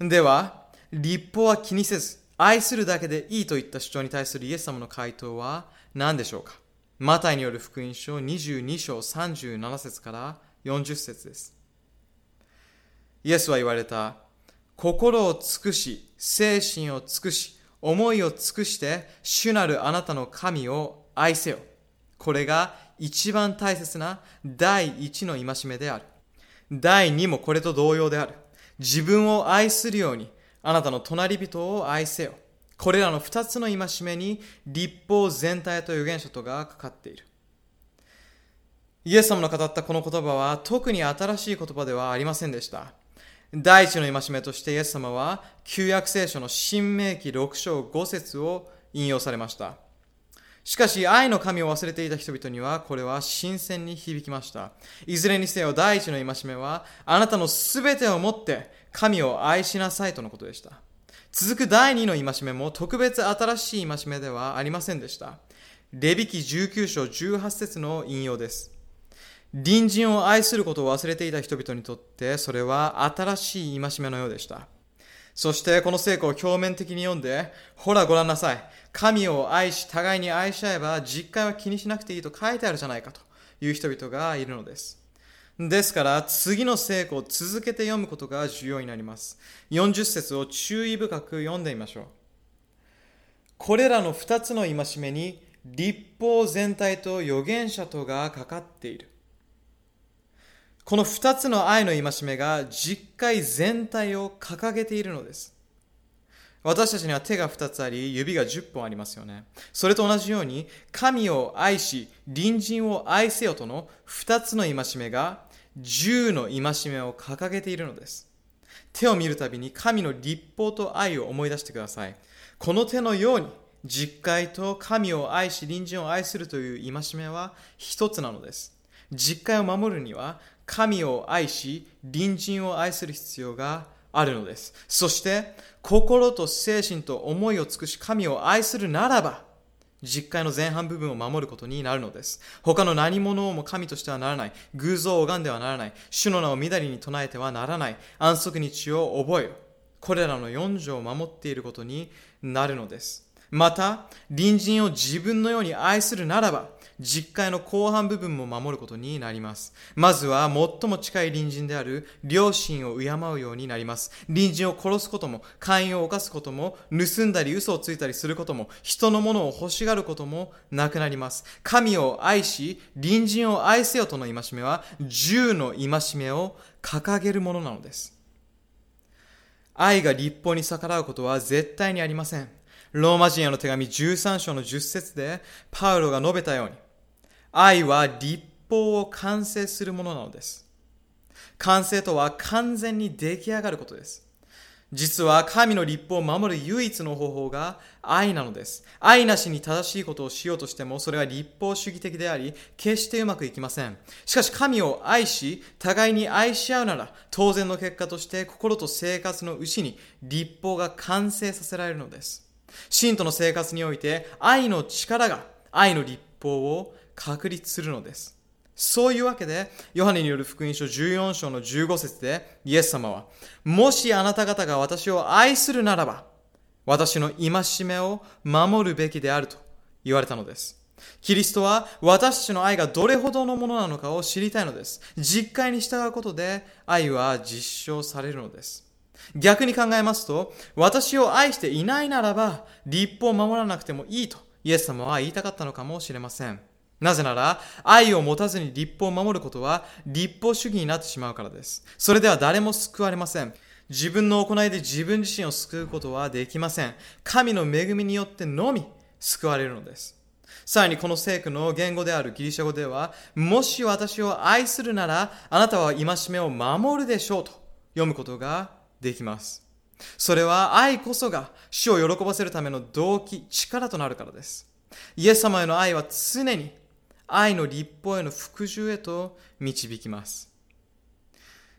では、立法は気にせず、愛するだけでいいといった主張に対するイエス様の回答は何でしょうか？マタイによる福音書22章37節から40節です。イエスは言われた。心を尽くし、精神を尽くし、思いを尽くして、主なるあなたの神を愛せよ。これが一番大切な第一の戒めである。第二もこれと同様である。自分を愛するように、あなたの隣人を愛せよ。これらの二つの戒めに立法全体と預言者とがかかっている。イエス様の語ったこの言葉は特に新しい言葉ではありませんでした。第一の戒めとしてイエス様は旧約聖書の新明記6章5節を引用されました。しかし愛の神を忘れていた人々にはこれは新鮮に響きました。いずれにせよ第一の戒めはあなたのすべてをもって神を愛しなさいとのことでした。続く第二の戒めも特別新しい戒めではありませんでした。レビキ19章18節の引用です。隣人を愛することを忘れていた人々にとってそれは新しい戒めのようでした。そしてこの聖句を表面的に読んで、ほらご覧なさい。神を愛し、互いに愛し合えば実感は気にしなくていいと書いてあるじゃないかという人々がいるのです。ですから、次の聖句を続けて読むことが重要になります。40節を注意深く読んでみましょう。これらの2つの戒めに立法全体と預言者とがかかっている。この二つの愛の戒めが実会全体を掲げているのです。私たちには手が2つあり、指が10本ありますよね。それと同じように、神を愛し、隣人を愛せよとの2つの戒めが、10の戒めを掲げているのです。手を見るたびに神の立法と愛を思い出してください。この手のように、実会と神を愛し、隣人を愛するという戒めは一つなのです。実会を守るには、神を愛し、隣人を愛する必要があるのです。そして、心と精神と思いを尽くし神を愛するならば、実会の前半部分を守ることになるのです。他の何者も神としてはならない。偶像を拝んではならない。主の名をみだりに唱えてはならない。安息日を覚えよ。これらの4条を守っていることになるのです。また、隣人を自分のように愛するならば、実会の後半部分も守ることになります。まずは最も近い隣人である両親を敬うようになります。隣人を殺すことも、会員を犯すことも、盗んだり嘘をついたりすることも、人のものを欲しがることもなくなります。神を愛し、隣人を愛せよとの戒めは、十の戒めを掲げるものなのです。愛が立法に逆らうことは絶対にありません。ローマ人への手紙13章の10節でパウロが述べたように、愛は立法を完成するものなのです。完成とは完全に出来上がることです。実は神の立法を守る唯一の方法が愛なのです。愛なしに正しいことをしようとしてもそれは立法主義的であり、決してうまくいきません。しかし神を愛し、互いに愛し合うなら、当然の結果として心と生活の牛に立法が完成させられるのです。信徒の生活において愛の力が愛の立法を確立するのです。そういうわけで、ヨハネによる福音書14章の15節で、イエス様は、もしあなた方が私を愛するならば、私の戒めを守るべきであると言われたのです。キリストは私たちの愛がどれほどのものなのかを知りたいのです。実会に従うことで愛は実証されるのです。逆に考えますと、私を愛していないならば、立法を守らなくてもいいとイエス様は言いたかったのかもしれません。なぜなら、愛を持たずに立法を守ることは立法主義になってしまうからです。それでは誰も救われません。自分の行いで自分自身を救うことはできません。神の恵みによってのみ救われるのです。さらにこの聖句の言語であるギリシャ語では、もし私を愛するなら、あなたは戒めを守るでしょうと読むことができます。それは愛こそが主を喜ばせるための動機、力となるからです。イエス様への愛は常に愛の立法への服従へと導きます。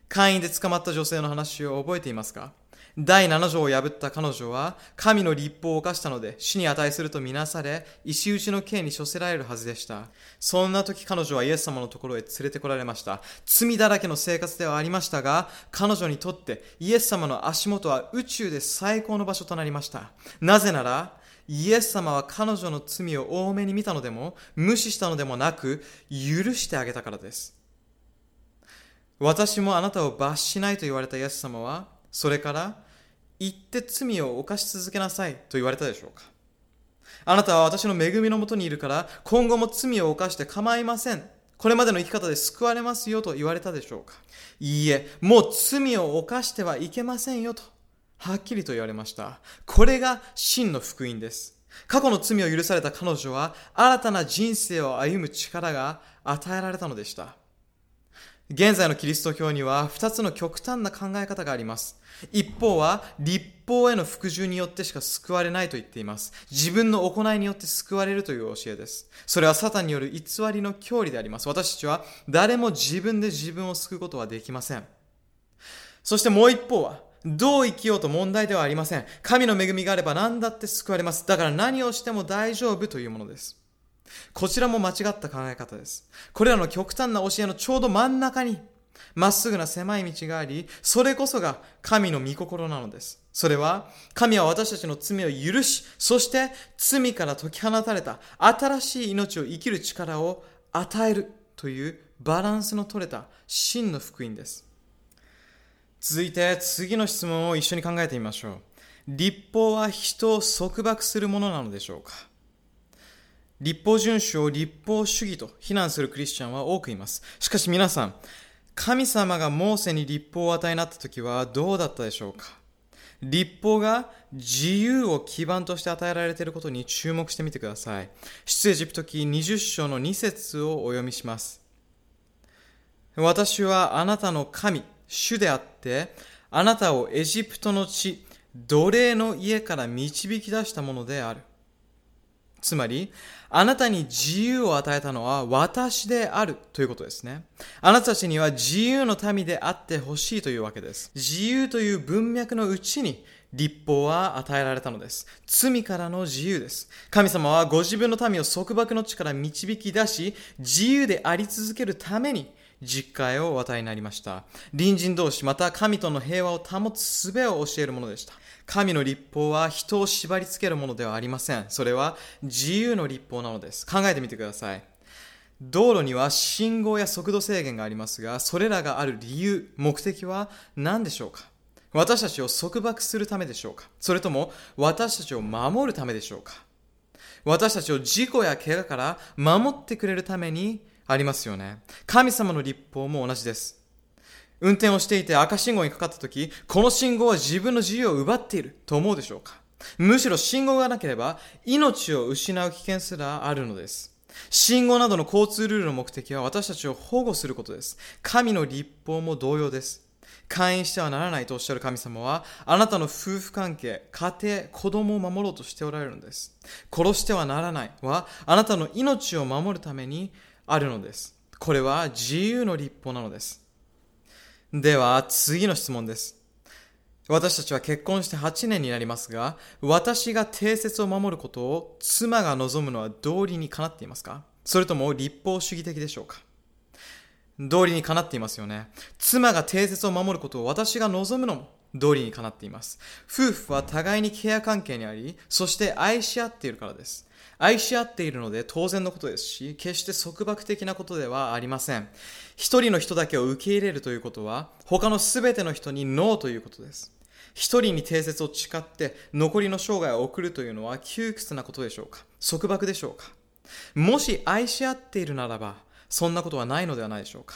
会員で捕まった女性の話を覚えていますか？第7条を破った彼女は神の立法を犯したので死に値するとみなされ石打ちの刑に処せられるはずでした。そんな時彼女はイエス様のところへ連れてこられました。罪だらけの生活ではありましたが彼女にとってイエス様の足元は宇宙で最高の場所となりました。なぜならイエス様は彼女の罪を多めに見たのでも、無視したのでもなく、許してあげたからです。私もあなたを罰しないと言われたイエス様は、それから、行って罪を犯し続けなさいと言われたでしょうかあなたは私の恵みのもとにいるから、今後も罪を犯して構いません。これまでの生き方で救われますよと言われたでしょうかいいえ、もう罪を犯してはいけませんよとはっきりと言われました。これが真の福音です。過去の罪を許された彼女は新たな人生を歩む力が与えられたのでした。現在のキリスト教には2つの極端な考え方があります。一方は立法への服従によってしか救われないと言っています。自分の行いによって救われるという教えです。それはサタンによる偽りの教理であります。私たちは誰も自分で自分を救うことはできません。そしてもう一方はどう生きようと問題ではありません。神の恵みがあれば何だって救われます。だから何をしても大丈夫というものです。こちらも間違った考え方です。これらの極端な教えのちょうど真ん中に、まっすぐな狭い道があり、それこそが神の御心なのです。それは、神は私たちの罪を許し、そして罪から解き放たれた新しい命を生きる力を与えるというバランスの取れた真の福音です。続いて次の質問を一緒に考えてみましょう。立法は人を束縛するものなのでしょうか？立法遵守を立法主義と非難するクリスチャンは多くいます。しかし皆さん、神様がモーセに立法を与えになった時はどうだったでしょうか？立法が自由を基盤として与えられていることに注目してみてください。出エジプト記20章の2節をお読みします。私はあなたの神、主であって、あなたをエジプトの地、奴隷の家から導き出したものである。つまり、あなたに自由を与えたのは私であるということですね。あなたたちには自由の民であってほしいというわけです。自由という文脈のうちに立法は与えられたのです。罪からの自由です。神様はご自分の民を束縛の地から導き出し、自由であり続けるために実会をお与えになりました。隣人同士、また神との平和を保つ術を教えるものでした。神の立法は人を縛り付けるものではありません。それは自由の立法なのです。考えてみてください。道路には信号や速度制限がありますが、それらがある理由、目的は何でしょうか？私たちを束縛するためでしょうか？それとも私たちを守るためでしょうか？私たちを事故や怪我から守ってくれるためにありますよね。神様の立法も同じです。運転をしていて赤信号にかかった時、この信号は自分の自由を奪っていると思うでしょうかむしろ信号がなければ命を失う危険すらあるのです。信号などの交通ルールの目的は私たちを保護することです。神の立法も同様です。会員してはならないとおっしゃる神様は、あなたの夫婦関係、家庭、子供を守ろうとしておられるのです。殺してはならないは、あなたの命を守るためにあるのです。これは自由の立法なのです。では、次の質問です。私たちは結婚して8年になりますが、私が定説を守ることを妻が望むのは道理にかなっていますか？それとも立法主義的でしょうか？道理にかなっていますよね。妻が定説を守ることを私が望むのも道理にかなっています。夫婦は互いにケア関係にあり、そして愛し合っているからです。愛し合っているので当然のことですし、決して束縛的なことではありません。一人の人だけを受け入れるということは、他のすべての人にノーということです。一人に定説を誓って残りの生涯を送るというのは窮屈なことでしょうか？束縛でしょうか？もし愛し合っているならば、そんなことはないのではないでしょうか？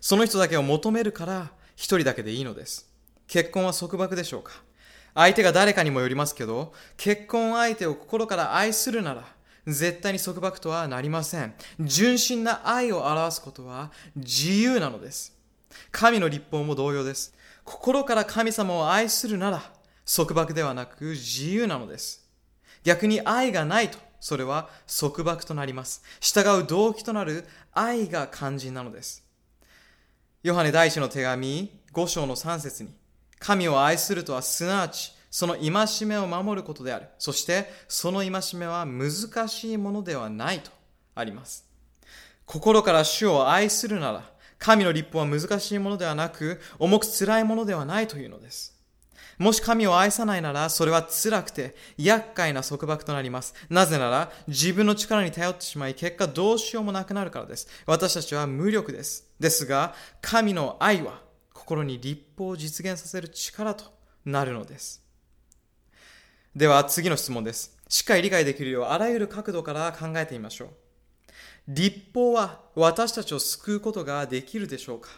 その人だけを求めるから一人だけでいいのです。結婚は束縛でしょうか？相手が誰かにもよりますけど、結婚相手を心から愛するなら、絶対に束縛とはなりません。純真な愛を表すことは自由なのです。神の立法も同様です。心から神様を愛するなら、束縛ではなく自由なのです。逆に愛がないと、それは束縛となります。従う動機となる愛が肝心なのです。ヨハネ第一の手紙5章の3節に、神を愛するとはすなわち、その戒めを守ることである。そして、その戒めは難しいものではないとあります。心から主を愛するなら、神の立法は難しいものではなく、重く辛いものではないというのです。もし神を愛さないなら、それは辛くて厄介な束縛となります。なぜなら、自分の力に頼ってしまい、結果どうしようもなくなるからです。私たちは無力です。ですが、神の愛は、心に立法を実現させる力となるのです。では次の質問です。しっかり理解できるようあらゆる角度から考えてみましょう。立法は私たちを救うことができるでしょうか？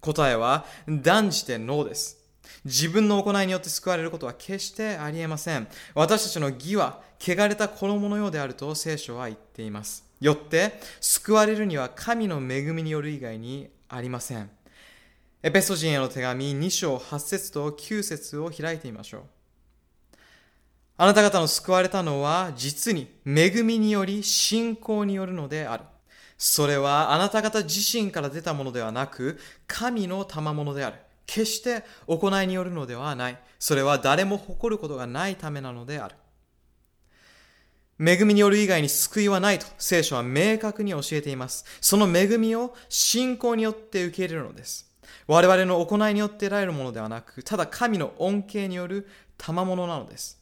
答えは断じてノーです。自分の行いによって救われることは決してありえません。私たちの義は汚れた衣のようであると聖書は言っています。よって救われるには神の恵みによる以外にありません。エペソ人への手紙2章8節と9節を開いてみましょう。あなた方の救われたのは実に恵みにより信仰によるのである。それはあなた方自身から出たものではなく、神の賜物である。決して行いによるのではない。それは誰も誇ることがないためなのである。恵みによる以外に救いはないと聖書は明確に教えています。その恵みを信仰によって受け入れるのです。我々の行いによって得られるものではなく、ただ神の恩恵による賜物なのです。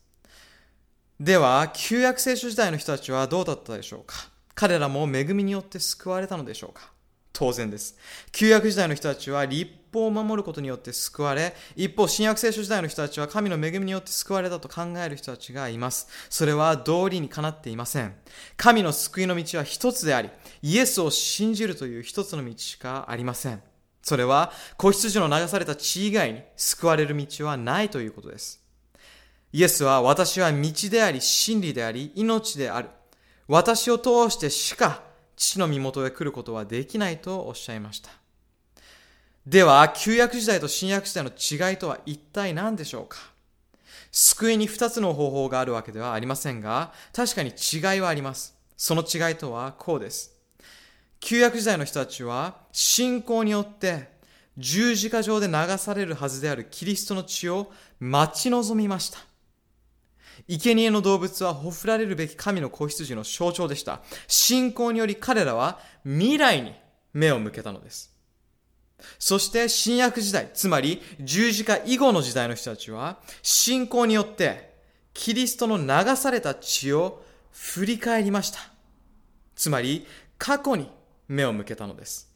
では、旧約聖書時代の人たちはどうだったでしょうか？彼らも恵みによって救われたのでしょうか？当然です。旧約時代の人たちは立法を守ることによって救われ、一方、新約聖書時代の人たちは神の恵みによって救われたと考える人たちがいます。それは道理にかなっていません。神の救いの道は一つであり、イエスを信じるという一つの道しかありません。それは、子羊の流された血以外に救われる道はないということです。イエスは私は道であり、真理であり、命である。私を通してしか父の身元へ来ることはできないとおっしゃいました。では、旧約時代と新約時代の違いとは一体何でしょうか？救いに二つの方法があるわけではありませんが、確かに違いはあります。その違いとはこうです。旧約時代の人たちは信仰によって十字架上で流されるはずであるキリストの血を待ち望みました。生贄の動物はほふられるべき神の子羊の象徴でした。信仰により彼らは未来に目を向けたのです。そして新約時代、つまり十字架以後の時代の人たちは信仰によってキリストの流された血を振り返りました。つまり過去に目を向けたのです。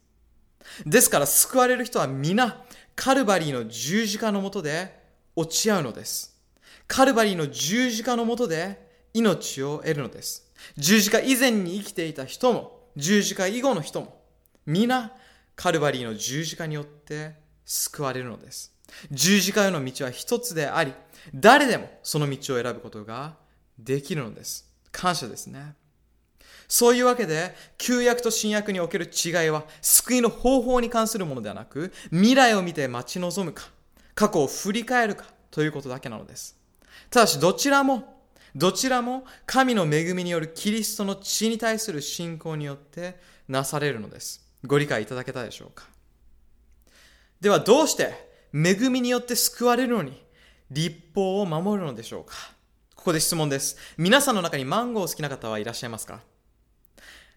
ですから救われる人は皆カルバリーの十字架のもとで落ち合うのです。カルバリーの十字架のもとで命を得るのです。十字架以前に生きていた人も、十字架以後の人も、皆カルバリーの十字架によって救われるのです。十字架への道は一つであり、誰でもその道を選ぶことができるのです。感謝ですね。そういうわけで、旧約と新約における違いは、救いの方法に関するものではなく、未来を見て待ち望むか、過去を振り返るかということだけなのです。ただし、どちらも、どちらも神の恵みによるキリストの血に対する信仰によってなされるのです。ご理解いただけたでしょうか？ではどうして恵みによって救われるのに立法を守るのでしょうか？ここで質問です。皆さんの中にマンゴー好きな方はいらっしゃいますか？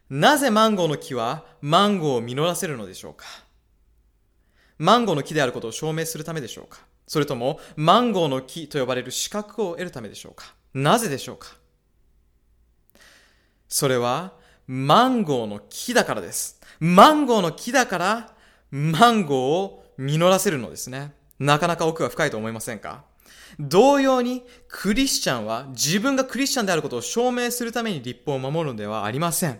なぜマンゴーの木はマンゴーを実らせるのでしょうか？マンゴーの木であることを証明するためでしょうか？それともマンゴーの木と呼ばれる資格を得るためでしょうか？なぜでしょうか？それはマンゴーの木だからです。マンゴーの木だからマンゴーを実らせるのですね。なかなか奥が深いと思いませんか？同様に、クリスチャンは自分がクリスチャンであることを証明するために立法を守るのではありません。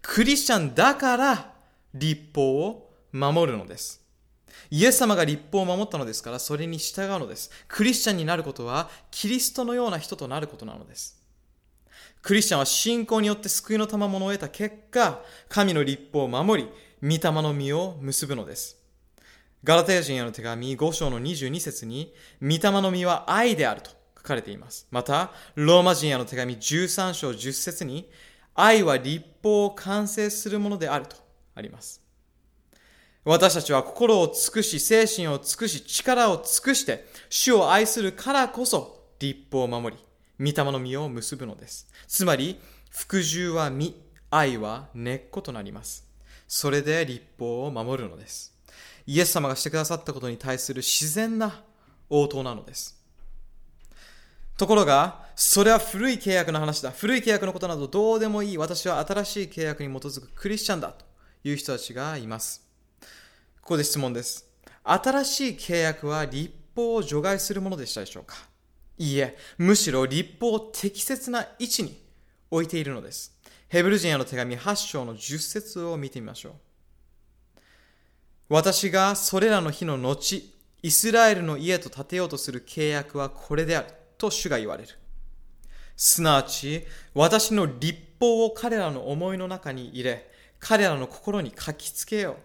クリスチャンだから立法を守るのです。イエス様が立法を守ったのですから、それに従うのです。クリスチャンになることは、キリストのような人となることなのです。クリスチャンは信仰によって救いの賜物を得た結果、神の立法を守り、御霊の実を結ぶのです。ガラテヤ人への手紙5章の22節に、御霊の実は愛であると書かれています。また、ローマ人への手紙13章10節に、愛は立法を完成するものであるとあります。私たちは心を尽くし、精神を尽くし、力を尽くして、主を愛するからこそ、立法を守り、御霊の実を結ぶのです。つまり、服従は実、愛は根っことなります。それで立法を守るのです。イエス様がしてくださったことに対する自然な応答なのです。ところが、それは古い契約の話だ。古い契約のことなどどうでもいい。私は新しい契約に基づくクリスチャンだ。という人たちがいます。ここで質問です。新しい契約は立法を除外するものでしたでしょうか？いいえ、むしろ立法を適切な位置に置いているのです。ヘブル人への手紙8章の10節を見てみましょう。私がそれらの日の後、イスラエルの家と建てようとする契約はこれである、と主が言われる。すなわち、私の立法を彼らの思いの中に入れ、彼らの心に書きつけよう。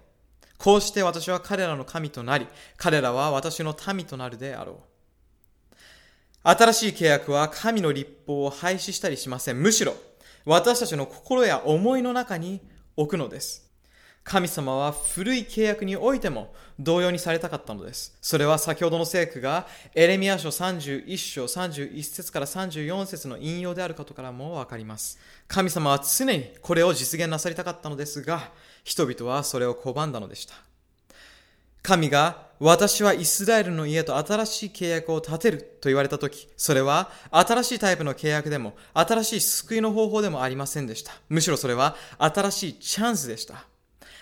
こうして私は彼らの神となり、彼らは私の民となるであろう。新しい契約は神の立法を廃止したりしません。むしろ、私たちの心や思いの中に置くのです。神様は古い契約においても同様にされたかったのです。それは先ほどの聖句がエレミア書31章31節から34節の引用であることからもわかります。神様は常にこれを実現なさりたかったのですが、人々はそれを拒んだのでした。神が私はイスラエルの家と新しい契約を立てると言われたとき、それは新しいタイプの契約でも新しい救いの方法でもありませんでした。むしろそれは新しいチャンスでした。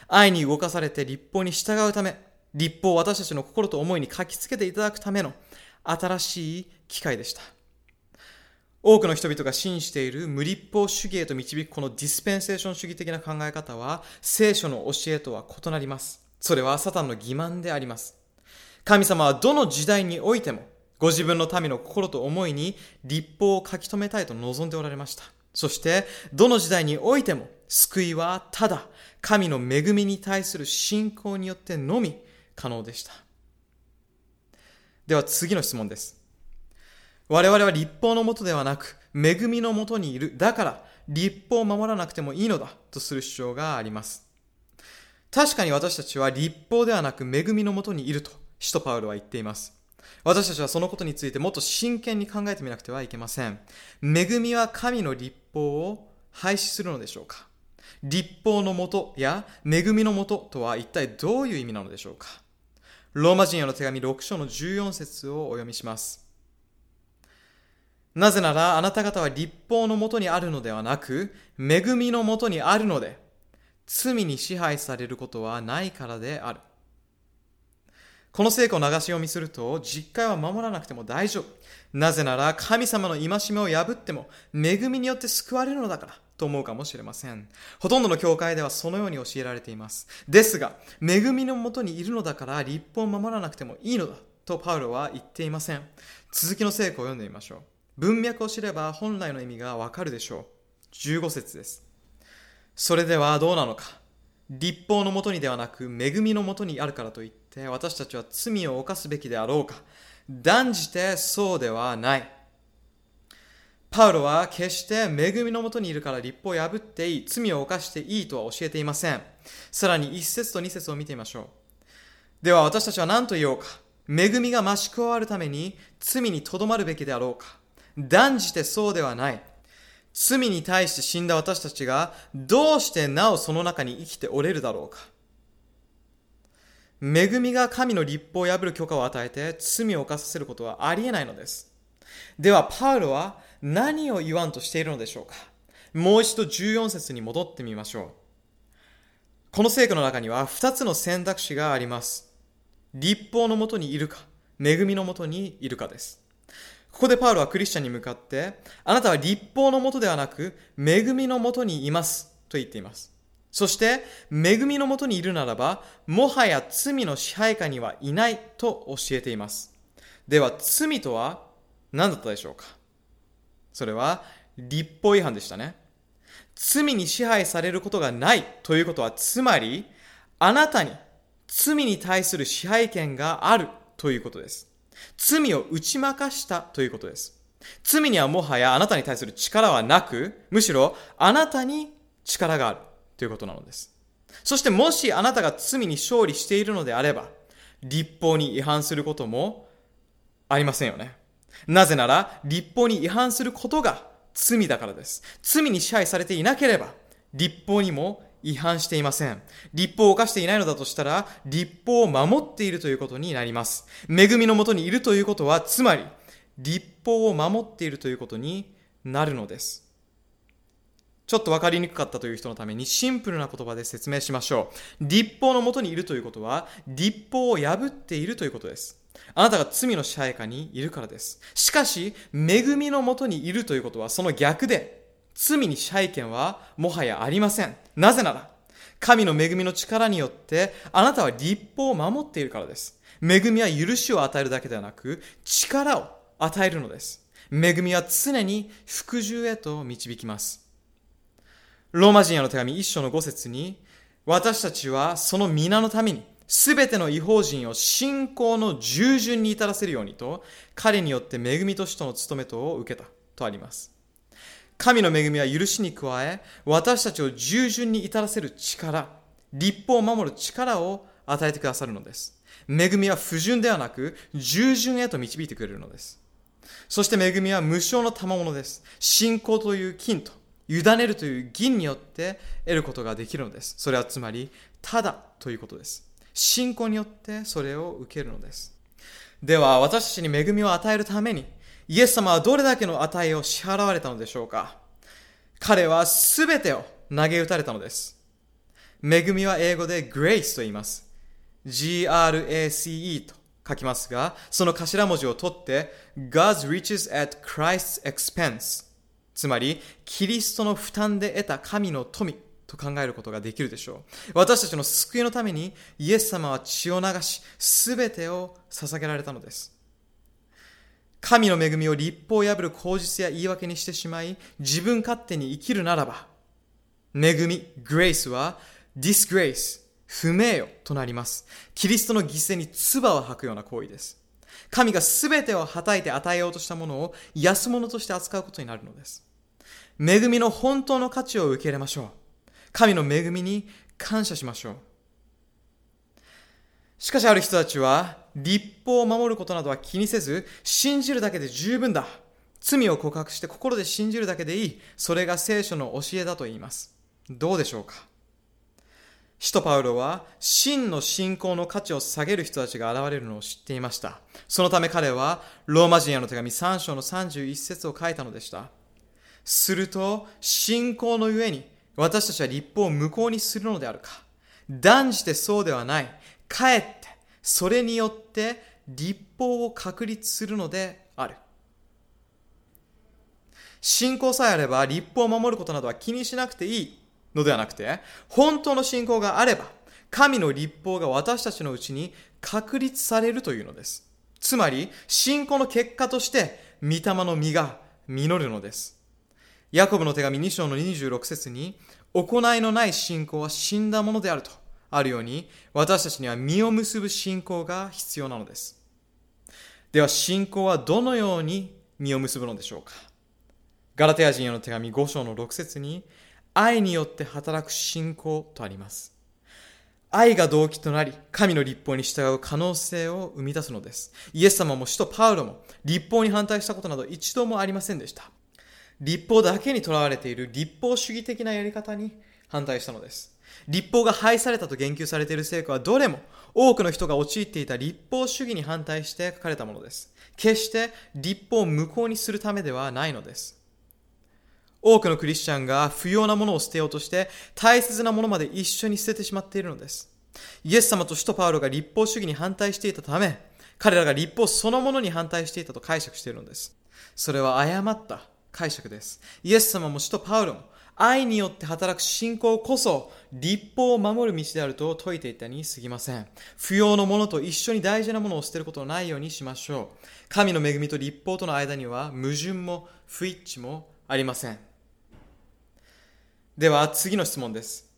愛に動かされて立法に従うため、立法を私たちの心と思いに書きつけていただくための新しい機会でした。多くの人々が信じている無立法主義へと導くこのディスペンセーション主義的な考え方は聖書の教えとは異なります。それはサタンの欺瞞であります。神様はどの時代においても、ご自分の民の心と思いに立法を書き留めたいと望んでおられました。そして、どの時代においても、救いはただ、神の恵みに対する信仰によってのみ可能でした。では次の質問です。我々は立法のもとではなく、恵みのもとにいる。だから、立法を守らなくてもいいのだとする主張があります。確かに私たちは立法ではなく恵みのもとにいると、使徒パウロは言っています。私たちはそのことについてもっと真剣に考えてみなくてはいけません。恵みは神の立法を廃止するのでしょうか？立法のもとや恵みのもととは一体どういう意味なのでしょうか？ローマ人への手紙6章の14節をお読みします。なぜならあなた方は立法のもとにあるのではなく、恵みのもとにあるので、罪に支配されることはないからである。この聖句を流し読みすると、実戒は守らなくても大丈夫。なぜなら神様の戒めを破っても、恵みによって救われるのだから。と思うかもしれません。ほとんどの教会ではそのように教えられています。ですが、恵みのもとにいるのだから立法を守らなくてもいいのだとパウロは言っていません。続きの聖句を読んでみましょう。文脈を知れば本来の意味がわかるでしょう。15節です。それではどうなのか立法のもとにではなく恵みのもとにあるからといって私たちは罪を犯すべきであろうか断じてそうではない。パウロは決して恵みのもとにいるから立法を破っていい、罪を犯していいとは教えていません。さらに1節と2節を見てみましょう。では私たちは何と言おうか？恵みが増し加わるために罪にとどまるべきであろうか？断じてそうではない。罪に対して死んだ私たちがどうしてなおその中に生きておれるだろうか？恵みが神の立法を破る許可を与えて罪を犯させることはありえないのです。では、パウロは何を言わんとしているのでしょうか？もう一度14節に戻ってみましょう。この聖句の中には2つの選択肢があります。立法のもとにいるか、恵みのもとにいるかです。ここでパウロはクリスチャンに向かって、あなたは立法のもとではなく、恵みのもとにいますと言っています。そして、恵みのもとにいるならば、もはや罪の支配下にはいないと教えています。では、罪とは何だったでしょうか？それは立法違反でしたね。罪に支配されることがないということは、つまり、あなたに罪に対する支配権があるということです。罪を打ち負かしたということです。罪にはもはやあなたに対する力はなく、むしろあなたに力があるということなのです。そしてもしあなたが罪に勝利しているのであれば、立法に違反することもありませんよね。なぜなら、立法に違反することが罪だからです。罪に支配されていなければ、立法にも違反していません。立法を犯していないのだとしたら、立法を守っているということになります。恵みのもとにいるということは、つまり、立法を守っているということになるのです。ちょっとわかりにくかったという人のためにシンプルな言葉で説明しましょう。立法のもとにいるということは、立法を破っているということです。あなたが罪の支配下にいるからです。しかし、恵みのもとにいるということはその逆で、罪に支配権はもはやありません。なぜなら、神の恵みの力によってあなたは立法を守っているからです。恵みは許しを与えるだけではなく、力を与えるのです。恵みは常に服従へと導きます。ローマ人への手紙一章の五節に、私たちはその皆のためにすべての違法人を信仰の従順に至らせるようにと、彼によって恵みとしての務めとを受けたとあります。神の恵みは許しに加え、私たちを従順に至らせる力、立法を守る力を与えてくださるのです。恵みは不純ではなく、従順へと導いてくれるのです。そして恵みは無償の賜物です。信仰という金と、委ねるという銀によって得ることができるのです。それはつまり、ただということです。信仰によってそれを受けるのです。では、私たちに恵みを与えるために、イエス様はどれだけの値を支払われたのでしょうか彼はすべてを投げ打たれたのです。恵みは英語で grace と言います。G-R-A-C-E と書きますが、その頭文字を取って God's riches at Christ's expense つまり、キリストの負担で得た神の富と考えることができるでしょう。私たちの救いのためにイエス様は血を流し、すべてを捧げられたのです。神の恵みを立法を破る口実や言い訳にしてしまい、自分勝手に生きるならば、恵み、grace は disgrace、不名誉となります。キリストの犠牲に唾を吐くような行為です。神が全てをはたいて与えようとしたものを安物として扱うことになるのです。恵みの本当の価値を受け入れましょう。神の恵みに感謝しましょう。しかしある人たちは、立法を守ることなどは気にせず、信じるだけで十分だ。罪を告白して心で信じるだけでいい。それが聖書の教えだと言います。どうでしょうか？使徒パウロは真の信仰の価値を下げる人たちが現れるのを知っていました。そのため彼はローマ人への手紙3章の31節を書いたのでした。すると信仰のゆえに私たちは立法を無効にするのであるか。断じてそうではない。かえって、それによって立法を確立するのである。信仰さえあれば立法を守ることなどは気にしなくていいのではなくて、本当の信仰があれば、神の立法が私たちのうちに確立されるというのです。つまり、信仰の結果として、御霊の実が実るのです。ヤコブの手紙2章の26節に、行いのない信仰は死んだものであるとあるように、私たちには実を結ぶ信仰が必要なのです。では、信仰はどのように実を結ぶのでしょうかガラテヤ人への手紙5章の6節に、愛によって働く信仰とあります。愛が動機となり、神の立法に従う可能性を生み出すのです。イエス様も使徒パウロも立法に反対したことなど一度もありませんでした。立法だけにとらわれている立法主義的なやり方に反対したのです。立法が廃されたと言及されている聖句はどれも多くの人が陥っていた立法主義に反対して書かれたものです。決して立法を無効にするためではないのです。多くのクリスチャンが不要なものを捨てようとして大切なものまで一緒に捨ててしまっているのです。イエス様と使徒パウロが立法主義に反対していたため、彼らが立法そのものに反対していたと解釈しているのです。それは誤った解釈です。イエス様も使徒パウロも愛によって働く信仰こそ立法を守る道であると説いていたに過ぎません。不要のものと一緒に大事なものを捨てることのないようにしましょう。神の恵みと立法との間には矛盾も不一致もありません。では次の質問です。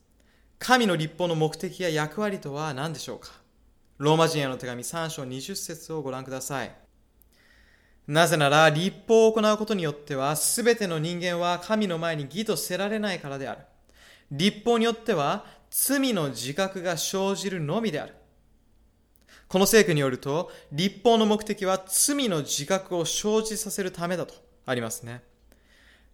神の立法の目的や役割とは何でしょうか？ローマ人への手紙3章20節をご覧ください。なぜなら、立法を行うことによっては、すべての人間は神の前に義とせられないからである。立法によっては、罪の自覚が生じるのみである。この聖句によると、立法の目的は罪の自覚を生じさせるためだとありますね。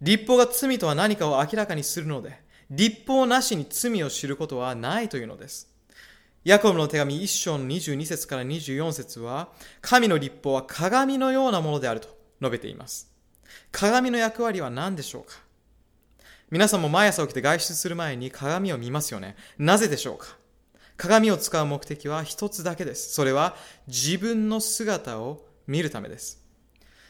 立法が罪とは何かを明らかにするので、立法なしに罪を知ることはないというのです。ヤコブの手紙1章の22節から24節は、神の立法は鏡のようなものであると述べています。鏡の役割は何でしょうか？皆さんも毎朝起きて外出する前に鏡を見ますよね。なぜでしょうか？鏡を使う目的は一つだけです。それは自分の姿を見るためです。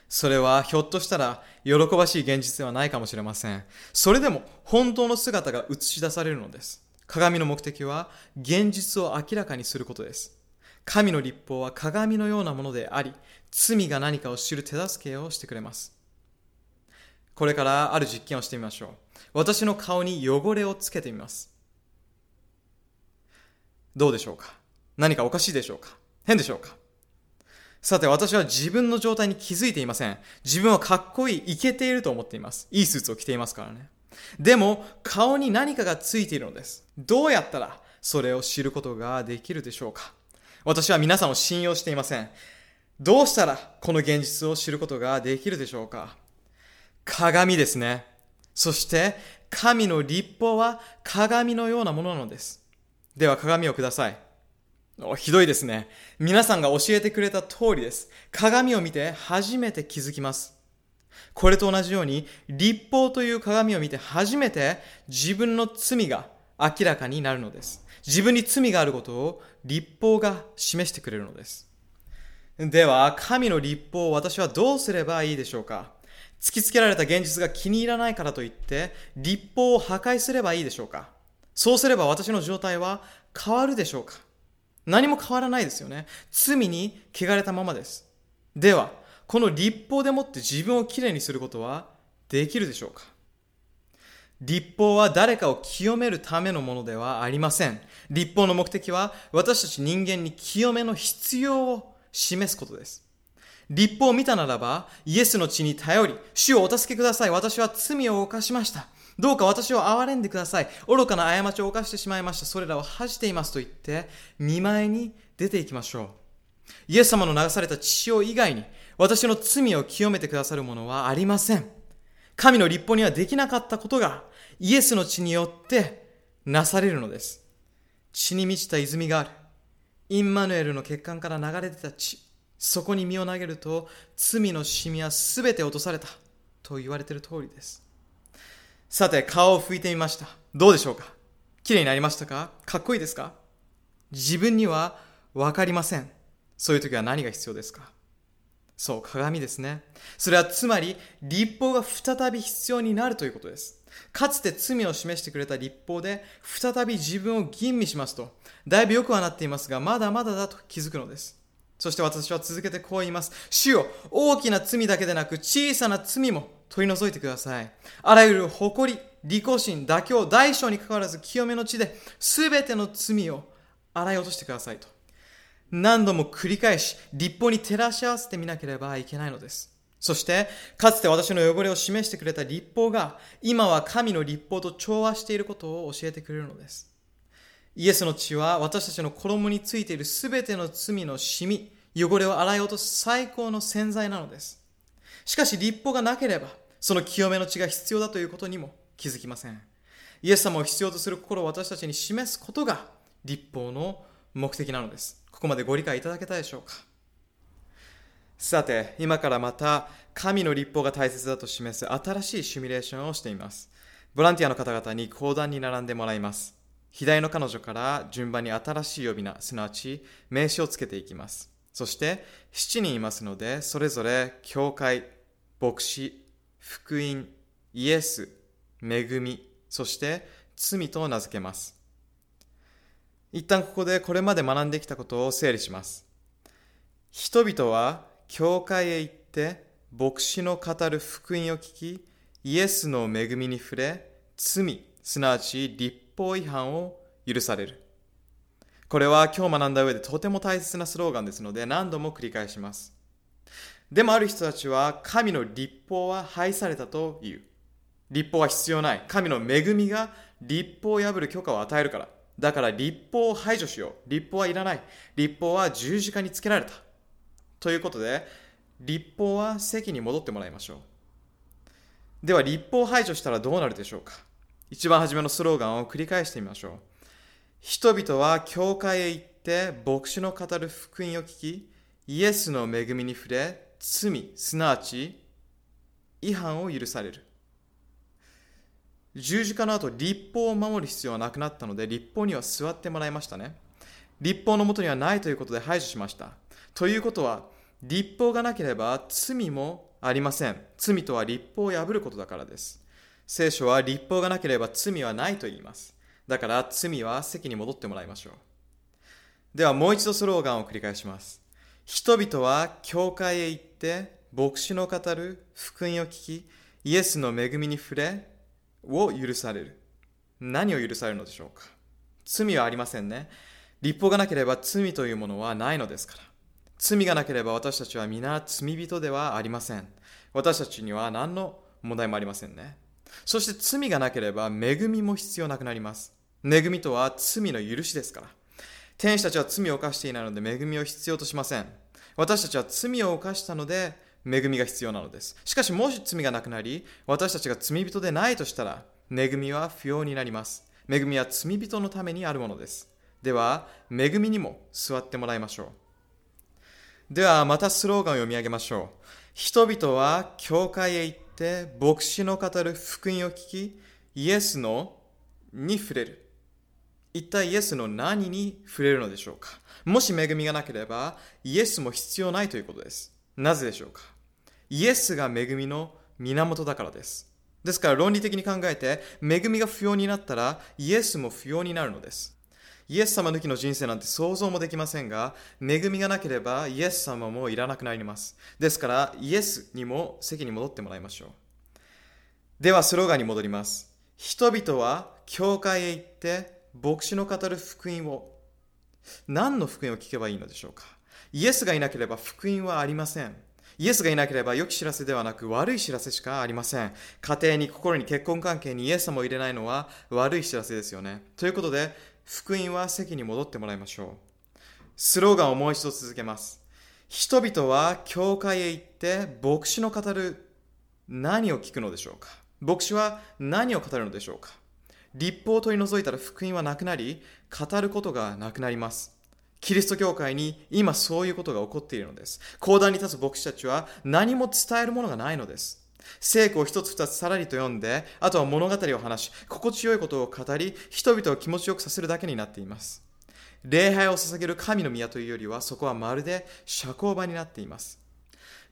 それはひょっとしたら喜ばしい現実ではないかもしれません。それでも本当の姿が映し出されるのです。鏡の目的は現実を明らかにすることです。神の立法は鏡のようなものであり、罪が何かを知る手助けをしてくれます。これからある実験をしてみましょう。私の顔に汚れをつけてみます。どうでしょうか？何かおかしいでしょうか？変でしょうか？さて、私は自分の状態に気づいていません。自分はかっこいい、イケていると思っています。いいスーツを着ていますからね。でも、顔に何かがついているのです。どうやったらそれを知ることができるでしょうか私は皆さんを信用していません。どうしたらこの現実を知ることができるでしょうか鏡ですね。そして、神の立法は鏡のようなものなのです。では鏡をください。ひどいですね。皆さんが教えてくれた通りです。鏡を見て初めて気づきます。これと同じように、立法という鏡を見て初めて自分の罪が明らかになるのです。自分に罪があることを立法が示してくれるのです。では、神の立法を私はどうすればいいでしょうか？突きつけられた現実が気に入らないからといって、立法を破壊すればいいでしょうか？そうすれば私の状態は変わるでしょうか？何も変わらないですよね。罪に汚れたままです。では、この立法でもって自分をきれいにすることはできるでしょうか？立法は誰かを清めるためのものではありません。立法の目的は私たち人間に清めの必要を示すことです。立法を見たならば、イエスの血に頼り、主をお助けください。私は罪を犯しました。どうか私を憐れんでください。愚かな過ちを犯してしまいました。それらを恥じていますと言って、見舞いに出ていきましょう。イエス様の流された血潮以外に、私の罪を清めてくださるものはありません。神の立法にはできなかったことが、イエスの血によってなされるのです。血に満ちた泉がある。インマヌエルの血管から流れ出た血。そこに身を投げると、罪のシミはすべて落とされた。と言われている通りです。さて、顔を拭いてみました。どうでしょうか？綺麗になりましたか？かっこいいですか？自分にはわかりません。そういう時は何が必要ですか？そう、鏡ですね。それはつまり、立法が再び必要になるということです。かつて罪を示してくれた立法で、再び自分を吟味しますと、だいぶ良くはなっていますが、まだまだだと気づくのです。そして私は続けてこう言います。主よ、大きな罪だけでなく、小さな罪も取り除いてください。あらゆる誇り、利己心、妥協、大小に関わらず清めの地で、すべての罪を洗い落としてくださいと。何度も繰り返し、立法に照らし合わせてみなければいけないのです。そして、かつて私の汚れを示してくれた立法が、今は神の立法と調和していることを教えてくれるのです。イエスの血は私たちの衣についているすべての罪のシミ、汚れを洗い落とす最高の洗剤なのです。しかし立法がなければ、その清めの血が必要だということにも気づきません。イエス様を必要とする心を私たちに示すことが立法の目的なのです。ここまでご理解いただけたでしょうかさて、今からまた神の立法が大切だと示す新しいシミュレーションをしています。ボランティアの方々に講談に並んでもらいます。左の彼女から順番に新しい呼び名、すなわち名詞をつけていきます。そして7人いますので、それぞれ教会、牧師、福音、イエス、恵み、そして罪と名付けます。一旦ここでこれまで学んできたことを整理します。人々は教会へ行って牧師の語る福音を聞き、イエスの恵みに触れ、罪、すなわち立法違反を許される。これは今日学んだ上でとても大切なスローガンですので何度も繰り返します。でもある人たちは神の立法は廃されたと言う。立法は必要ない。神の恵みが立法を破る許可を与えるから。だから立法を排除しよう。立法はいらない。立法は十字架につけられた。ということで、立法は席に戻ってもらいましょう。では、立法を排除したらどうなるでしょうか一番初めのスローガンを繰り返してみましょう。人々は教会へ行って牧師の語る福音を聞き、イエスの恵みに触れ、罪、すなわち違反を許される。十字架の後、立法を守る必要はなくなったので、立法には座ってもらいましたね。立法のもとにはないということで排除しました。ということは、立法がなければ罪もありません。罪とは立法を破ることだからです。聖書は立法がなければ罪はないと言います。だから罪は席に戻ってもらいましょう。ではもう一度スローガンを繰り返します。人々は教会へ行って牧師の語る福音を聞き、イエスの恵みに触れ、を許される。何を許されるのでしょうか？罪はありませんね。立法がなければ罪というものはないのですから。罪がなければ私たちは皆罪人ではありません。私たちには何の問題もありませんね。そして罪がなければ恵みも必要なくなります。恵みとは罪の許しですから。天使たちは罪を犯していないので恵みを必要としません。私たちは罪を犯したので恵みが必要なのです。しかし、もし罪がなくなり、私たちが罪人でないとしたら、恵みは不要になります。恵みは罪人のためにあるものです。では、恵みにも座ってもらいましょう。では、またスローガンを読み上げましょう。人々は教会へ行って、牧師の語る福音を聞き、イエスのに触れる。一体イエスの何に触れるのでしょうかもし恵みがなければ、イエスも必要ないということです。なぜでしょうかイエスが恵みの源だからです。ですから論理的に考えて、恵みが不要になったら、イエスも不要になるのです。イエス様抜きの人生なんて想像もできませんが、恵みがなければイエス様もいらなくなります。ですから、イエスにも席に戻ってもらいましょう。では、スローガンに戻ります。人々は教会へ行って、牧師の語る福音を、何の福音を聞けばいいのでしょうかイエスがいなければ福音はありません。イエスがいなければ良き知らせではなく悪い知らせしかありません。家庭に心に結婚関係にイエス様を入れないのは悪い知らせですよね。ということで、福音は席に戻ってもらいましょう。スローガンをもう一度続けます。人々は教会へ行って牧師の語る何を聞くのでしょうか牧師は何を語るのでしょうか立法を取り除いたら福音はなくなり、語ることがなくなります。キリスト教会に今そういうことが起こっているのです。講談に立つ牧師たちは何も伝えるものがないのです。聖句を一つ二つさらりと読んで、あとは物語を話し、心地よいことを語り、人々を気持ちよくさせるだけになっています。礼拝を捧げる神の宮というよりは、そこはまるで社交場になっています。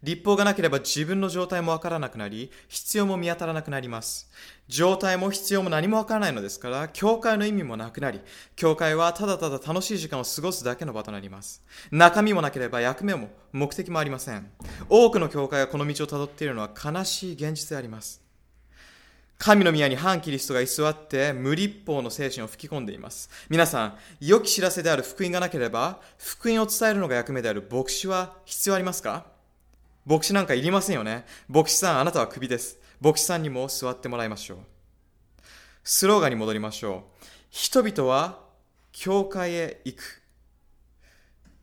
立法がなければ自分の状態もわからなくなり、必要も見当たらなくなります。状態も必要も何もわからないのですから、教会の意味もなくなり、教会はただただ楽しい時間を過ごすだけの場となります。中身もなければ役目も目的もありません。多くの教会がこの道をたどっているのは悲しい現実であります。神の宮に反キリストが居座って無立法の精神を吹き込んでいます。皆さん、良き知らせである福音がなければ、福音を伝えるのが役目である牧師は必要ありますか？牧師なんかいりませんよね。牧師さん、あなたはクビです。牧師さんにも座ってもらいましょう。スローガンに戻りましょう。人々は教会へ行く。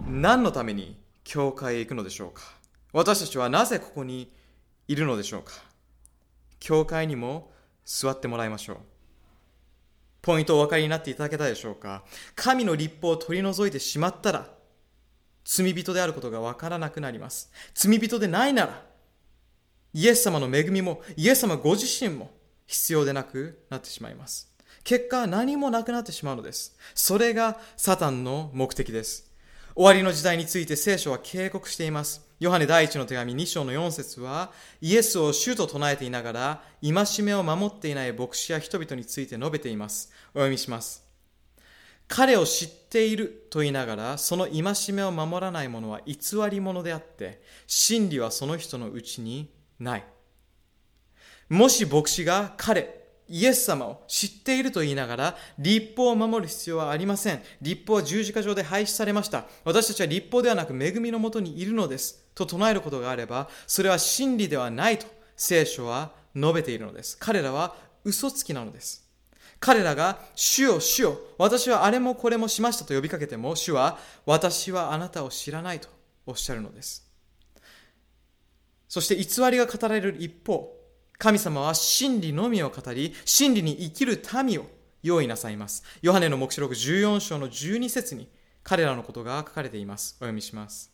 何のために教会へ行くのでしょうか私たちはなぜここにいるのでしょうか教会にも座ってもらいましょう。ポイントお分かりになっていただけたでしょうか神の立法を取り除いてしまったら、罪人であることがわからなくなります。罪人でないなら、イエス様の恵みも、イエス様ご自身も必要でなくなってしまいます。結果、何もなくなってしまうのです。それがサタンの目的です。終わりの時代について聖書は警告しています。ヨハネ第一の手紙2章の4節は、イエスを主と唱えていながら、戒めを守っていない牧師や人々について述べています。お読みします。彼を知っていると言いながら、その戒めを守らない者は偽り者であって、真理はその人のうちにない。もし牧師が彼、イエス様を知っていると言いながら、立法を守る必要はありません。立法は十字架上で廃止されました。私たちは立法ではなく恵みのもとにいるのです。と唱えることがあれば、それは真理ではないと聖書は述べているのです。彼らは嘘つきなのです。彼らが、主よ、主よ、私はあれもこれもしましたと呼びかけても、主は、私はあなたを知らないとおっしゃるのです。そして偽りが語られる一方、神様は真理のみを語り、真理に生きる民を用意なさいます。ヨハネの目視録14章の12節に彼らのことが書かれています。お読みします。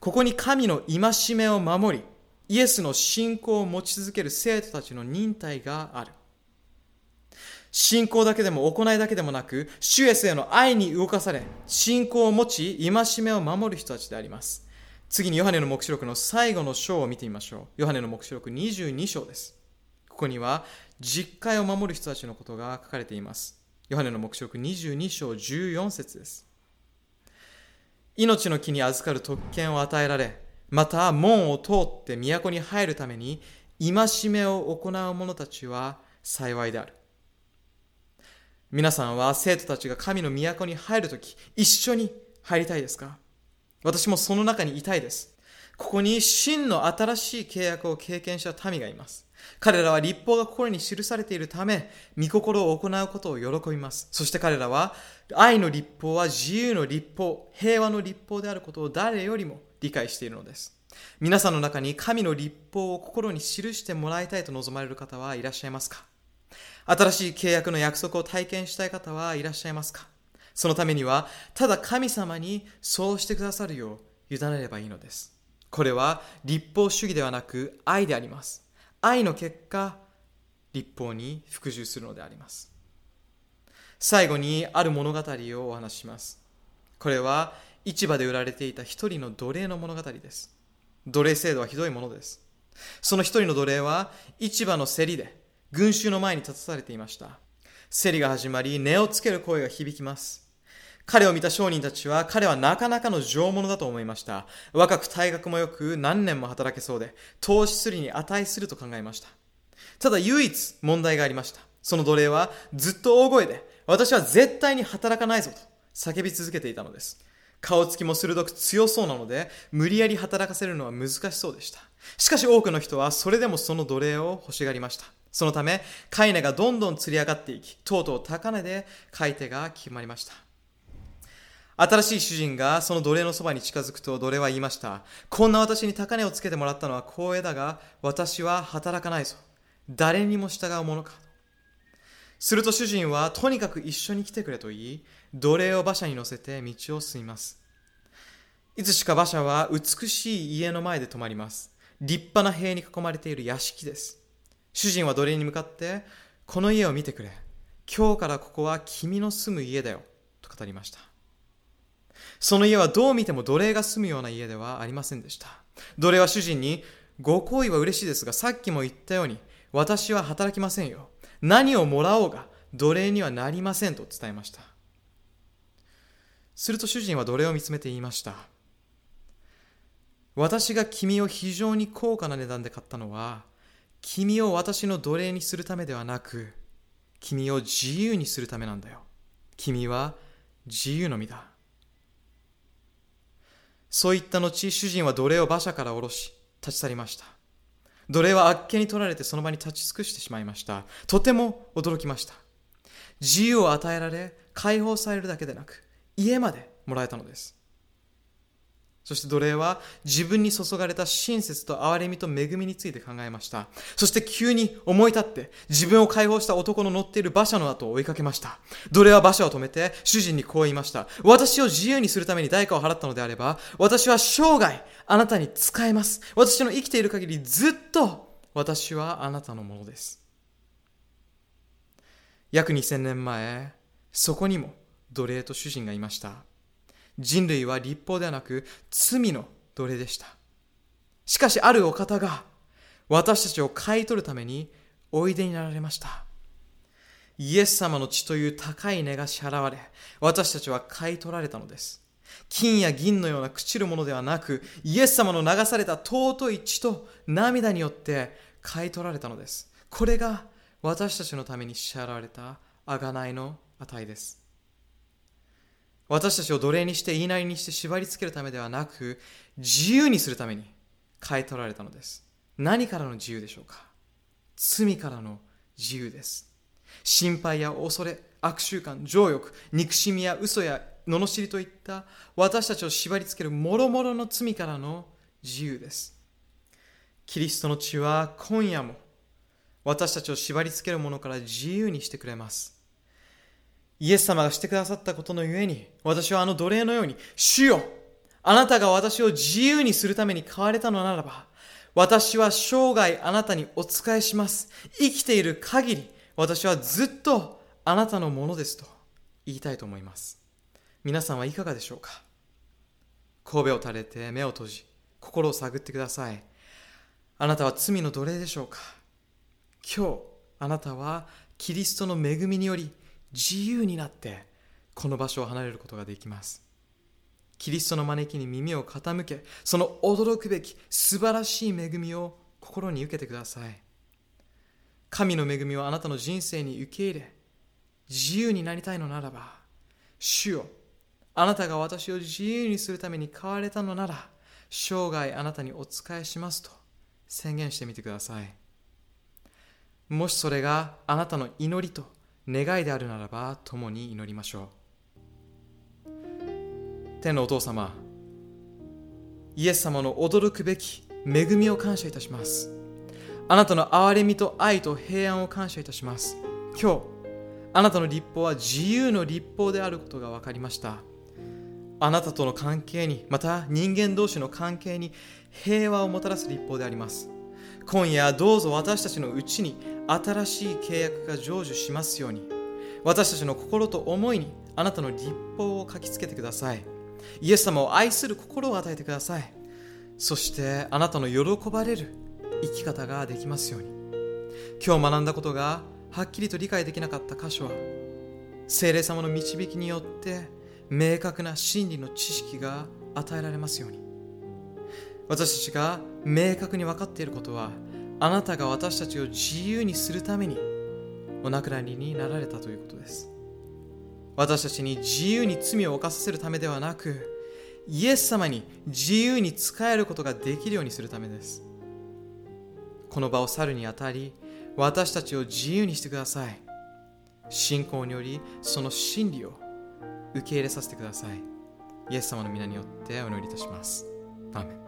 ここに神の戒めを守り、イエスの信仰を持ち続ける生徒たちの忍耐がある。信仰だけでも行いだけでもなく、主イエスへの愛に動かされ、信仰を持ち、戒めを守る人たちであります。次にヨハネの目視録の最後の章を見てみましょう。ヨハネの目視録22章です。ここには、実会を守る人たちのことが書かれています。ヨハネの目視録22章14節です。命の木に預かる特権を与えられ、また門を通って都に入るために、戒めを行う者たちは幸いである。皆さんは生徒たちが神の都に入るとき、一緒に入りたいですか？私もその中にいたいです。ここに真の新しい契約を経験した民がいます。彼らは立法が心に記されているため、御心を行うことを喜びます。そして彼らは、愛の立法は自由の立法、平和の立法であることを誰よりも理解しているのです。皆さんの中に神の立法を心に記してもらいたいと望まれる方はいらっしゃいますか？新しい契約の約束を体験したい方はいらっしゃいますか？そのためには、ただ神様にそうしてくださるよう委ねればいいのです。これは立法主義ではなく愛であります。愛の結果、立法に服従するのであります。最後にある物語をお話しします。これは市場で売られていた一人の奴隷の物語です。奴隷制度はひどいものです。その一人の奴隷は市場の競りで群衆の前に立たされていました。競りが始まり、値をつける声が響きます。彼を見た商人たちは彼はなかなかの上物だと思いました。若く体格も良く何年も働けそうで、投資するに値すると考えました。ただ唯一問題がありました。その奴隷はずっと大声で、私は絶対に働かないぞと叫び続けていたのです。顔つきも鋭く強そうなので、無理やり働かせるのは難しそうでした。しかし多くの人はそれでもその奴隷を欲しがりました。そのため、買い値がどんどん釣り上がっていき、とうとう高値で買い手が決まりました。新しい主人がその奴隷のそばに近づくと奴隷は言いました。こんな私に高値をつけてもらったのは光栄だが、私は働かないぞ。誰にも従うものか。すると主人はとにかく一緒に来てくれと言い、奴隷を馬車に乗せて道を進みます。いつしか馬車は美しい家の前で止まります。立派な塀に囲まれている屋敷です。主人は奴隷に向かって、この家を見てくれ。今日からここは君の住む家だよ。と語りました。その家はどう見ても奴隷が住むような家ではありませんでした。奴隷は主人に、ご好意は嬉しいですが、さっきも言ったように、私は働きませんよ。何をもらおうが、奴隷にはなりませんと伝えました。すると主人は奴隷を見つめて言いました。私が君を非常に高価な値段で買ったのは、君を私の奴隷にするためではなく、君を自由にするためなんだよ。君は自由の身だ。そういった後、主人は奴隷を馬車から下ろし、立ち去りました。奴隷はあっけに取られてその場に立ち尽くしてしまいました。とても驚きました。自由を与えられ、解放されるだけでなく、家までもらえたのです。そして奴隷は自分に注がれた親切と憐れみと恵みについて考えました。そして急に思い立って自分を解放した男の乗っている馬車の後を追いかけました。奴隷は馬車を止めて主人にこう言いました。私を自由にするために代価を払ったのであれば、私は生涯あなたに仕えます。私の生きている限りずっと私はあなたのものです。約2000年前、そこにも奴隷と主人がいました。人類は立法ではなく罪の奴隷でした。しかしあるお方が私たちを買い取るためにおいでになられました。イエス様の血という高い値が支払われ、私たちは買い取られたのです。金や銀のような朽ちるものではなく、イエス様の流された尊い血と涙によって買い取られたのです。これが私たちのために支払われた贖いの値です。私たちを奴隷にして言いなりにして縛り付けるためではなく、自由にするために買い取られたのです。何からの自由でしょうか？罪からの自由です。心配や恐れ、悪習慣、情欲、憎しみや嘘や罵りといった私たちを縛り付ける諸々の罪からの自由です。キリストの血は今夜も私たちを縛り付けるものから自由にしてくれます。イエス様がしてくださったことのゆえに、私はあの奴隷のように、主よあなたが私を自由にするために買われたのならば、私は生涯あなたにお仕えします。生きている限り、私はずっとあなたのものですと言いたいと思います。皆さんはいかがでしょうか？神戸を垂れて目を閉じ、心を探ってください。あなたは罪の奴隷でしょうか？今日、あなたはキリストの恵みにより、自由になってこの場所を離れることができます。キリストの招きに耳を傾けその驚くべき素晴らしい恵みを心に受けてください。神の恵みをあなたの人生に受け入れ自由になりたいのならば主よあなたが私を自由にするために買われたのなら生涯あなたにお仕えしますと宣言してみてください。もしそれがあなたの祈りと願いであるならば共に祈りましょう。天のお父様イエス様の驚くべき恵みを感謝いたします。あなたの憐れみと愛と平安を感謝いたします。今日あなたの立法は自由の立法であることが分かりました。あなたとの関係にまた人間同士の関係に平和をもたらす立法であります。今夜どうぞ私たちのうちに新しい契約が成就しますように。私たちの心と思いにあなたの立法を書きつけてください。イエス様を愛する心を与えてください。そしてあなたの喜ばれる生き方ができますように。今日学んだことがはっきりと理解できなかった箇所は聖霊様の導きによって明確な真理の知識が与えられますように。私たちが明確に分かっていることはあなたが私たちを自由にするためにお亡くなりになられたということです。私たちに自由に罪を犯させるためではなくイエス様に自由に仕えることができるようにするためです。この場を去るにあたり私たちを自由にしてください。信仰によりその真理を受け入れさせてください。イエス様の皆によってお祈りいたします。アーメン。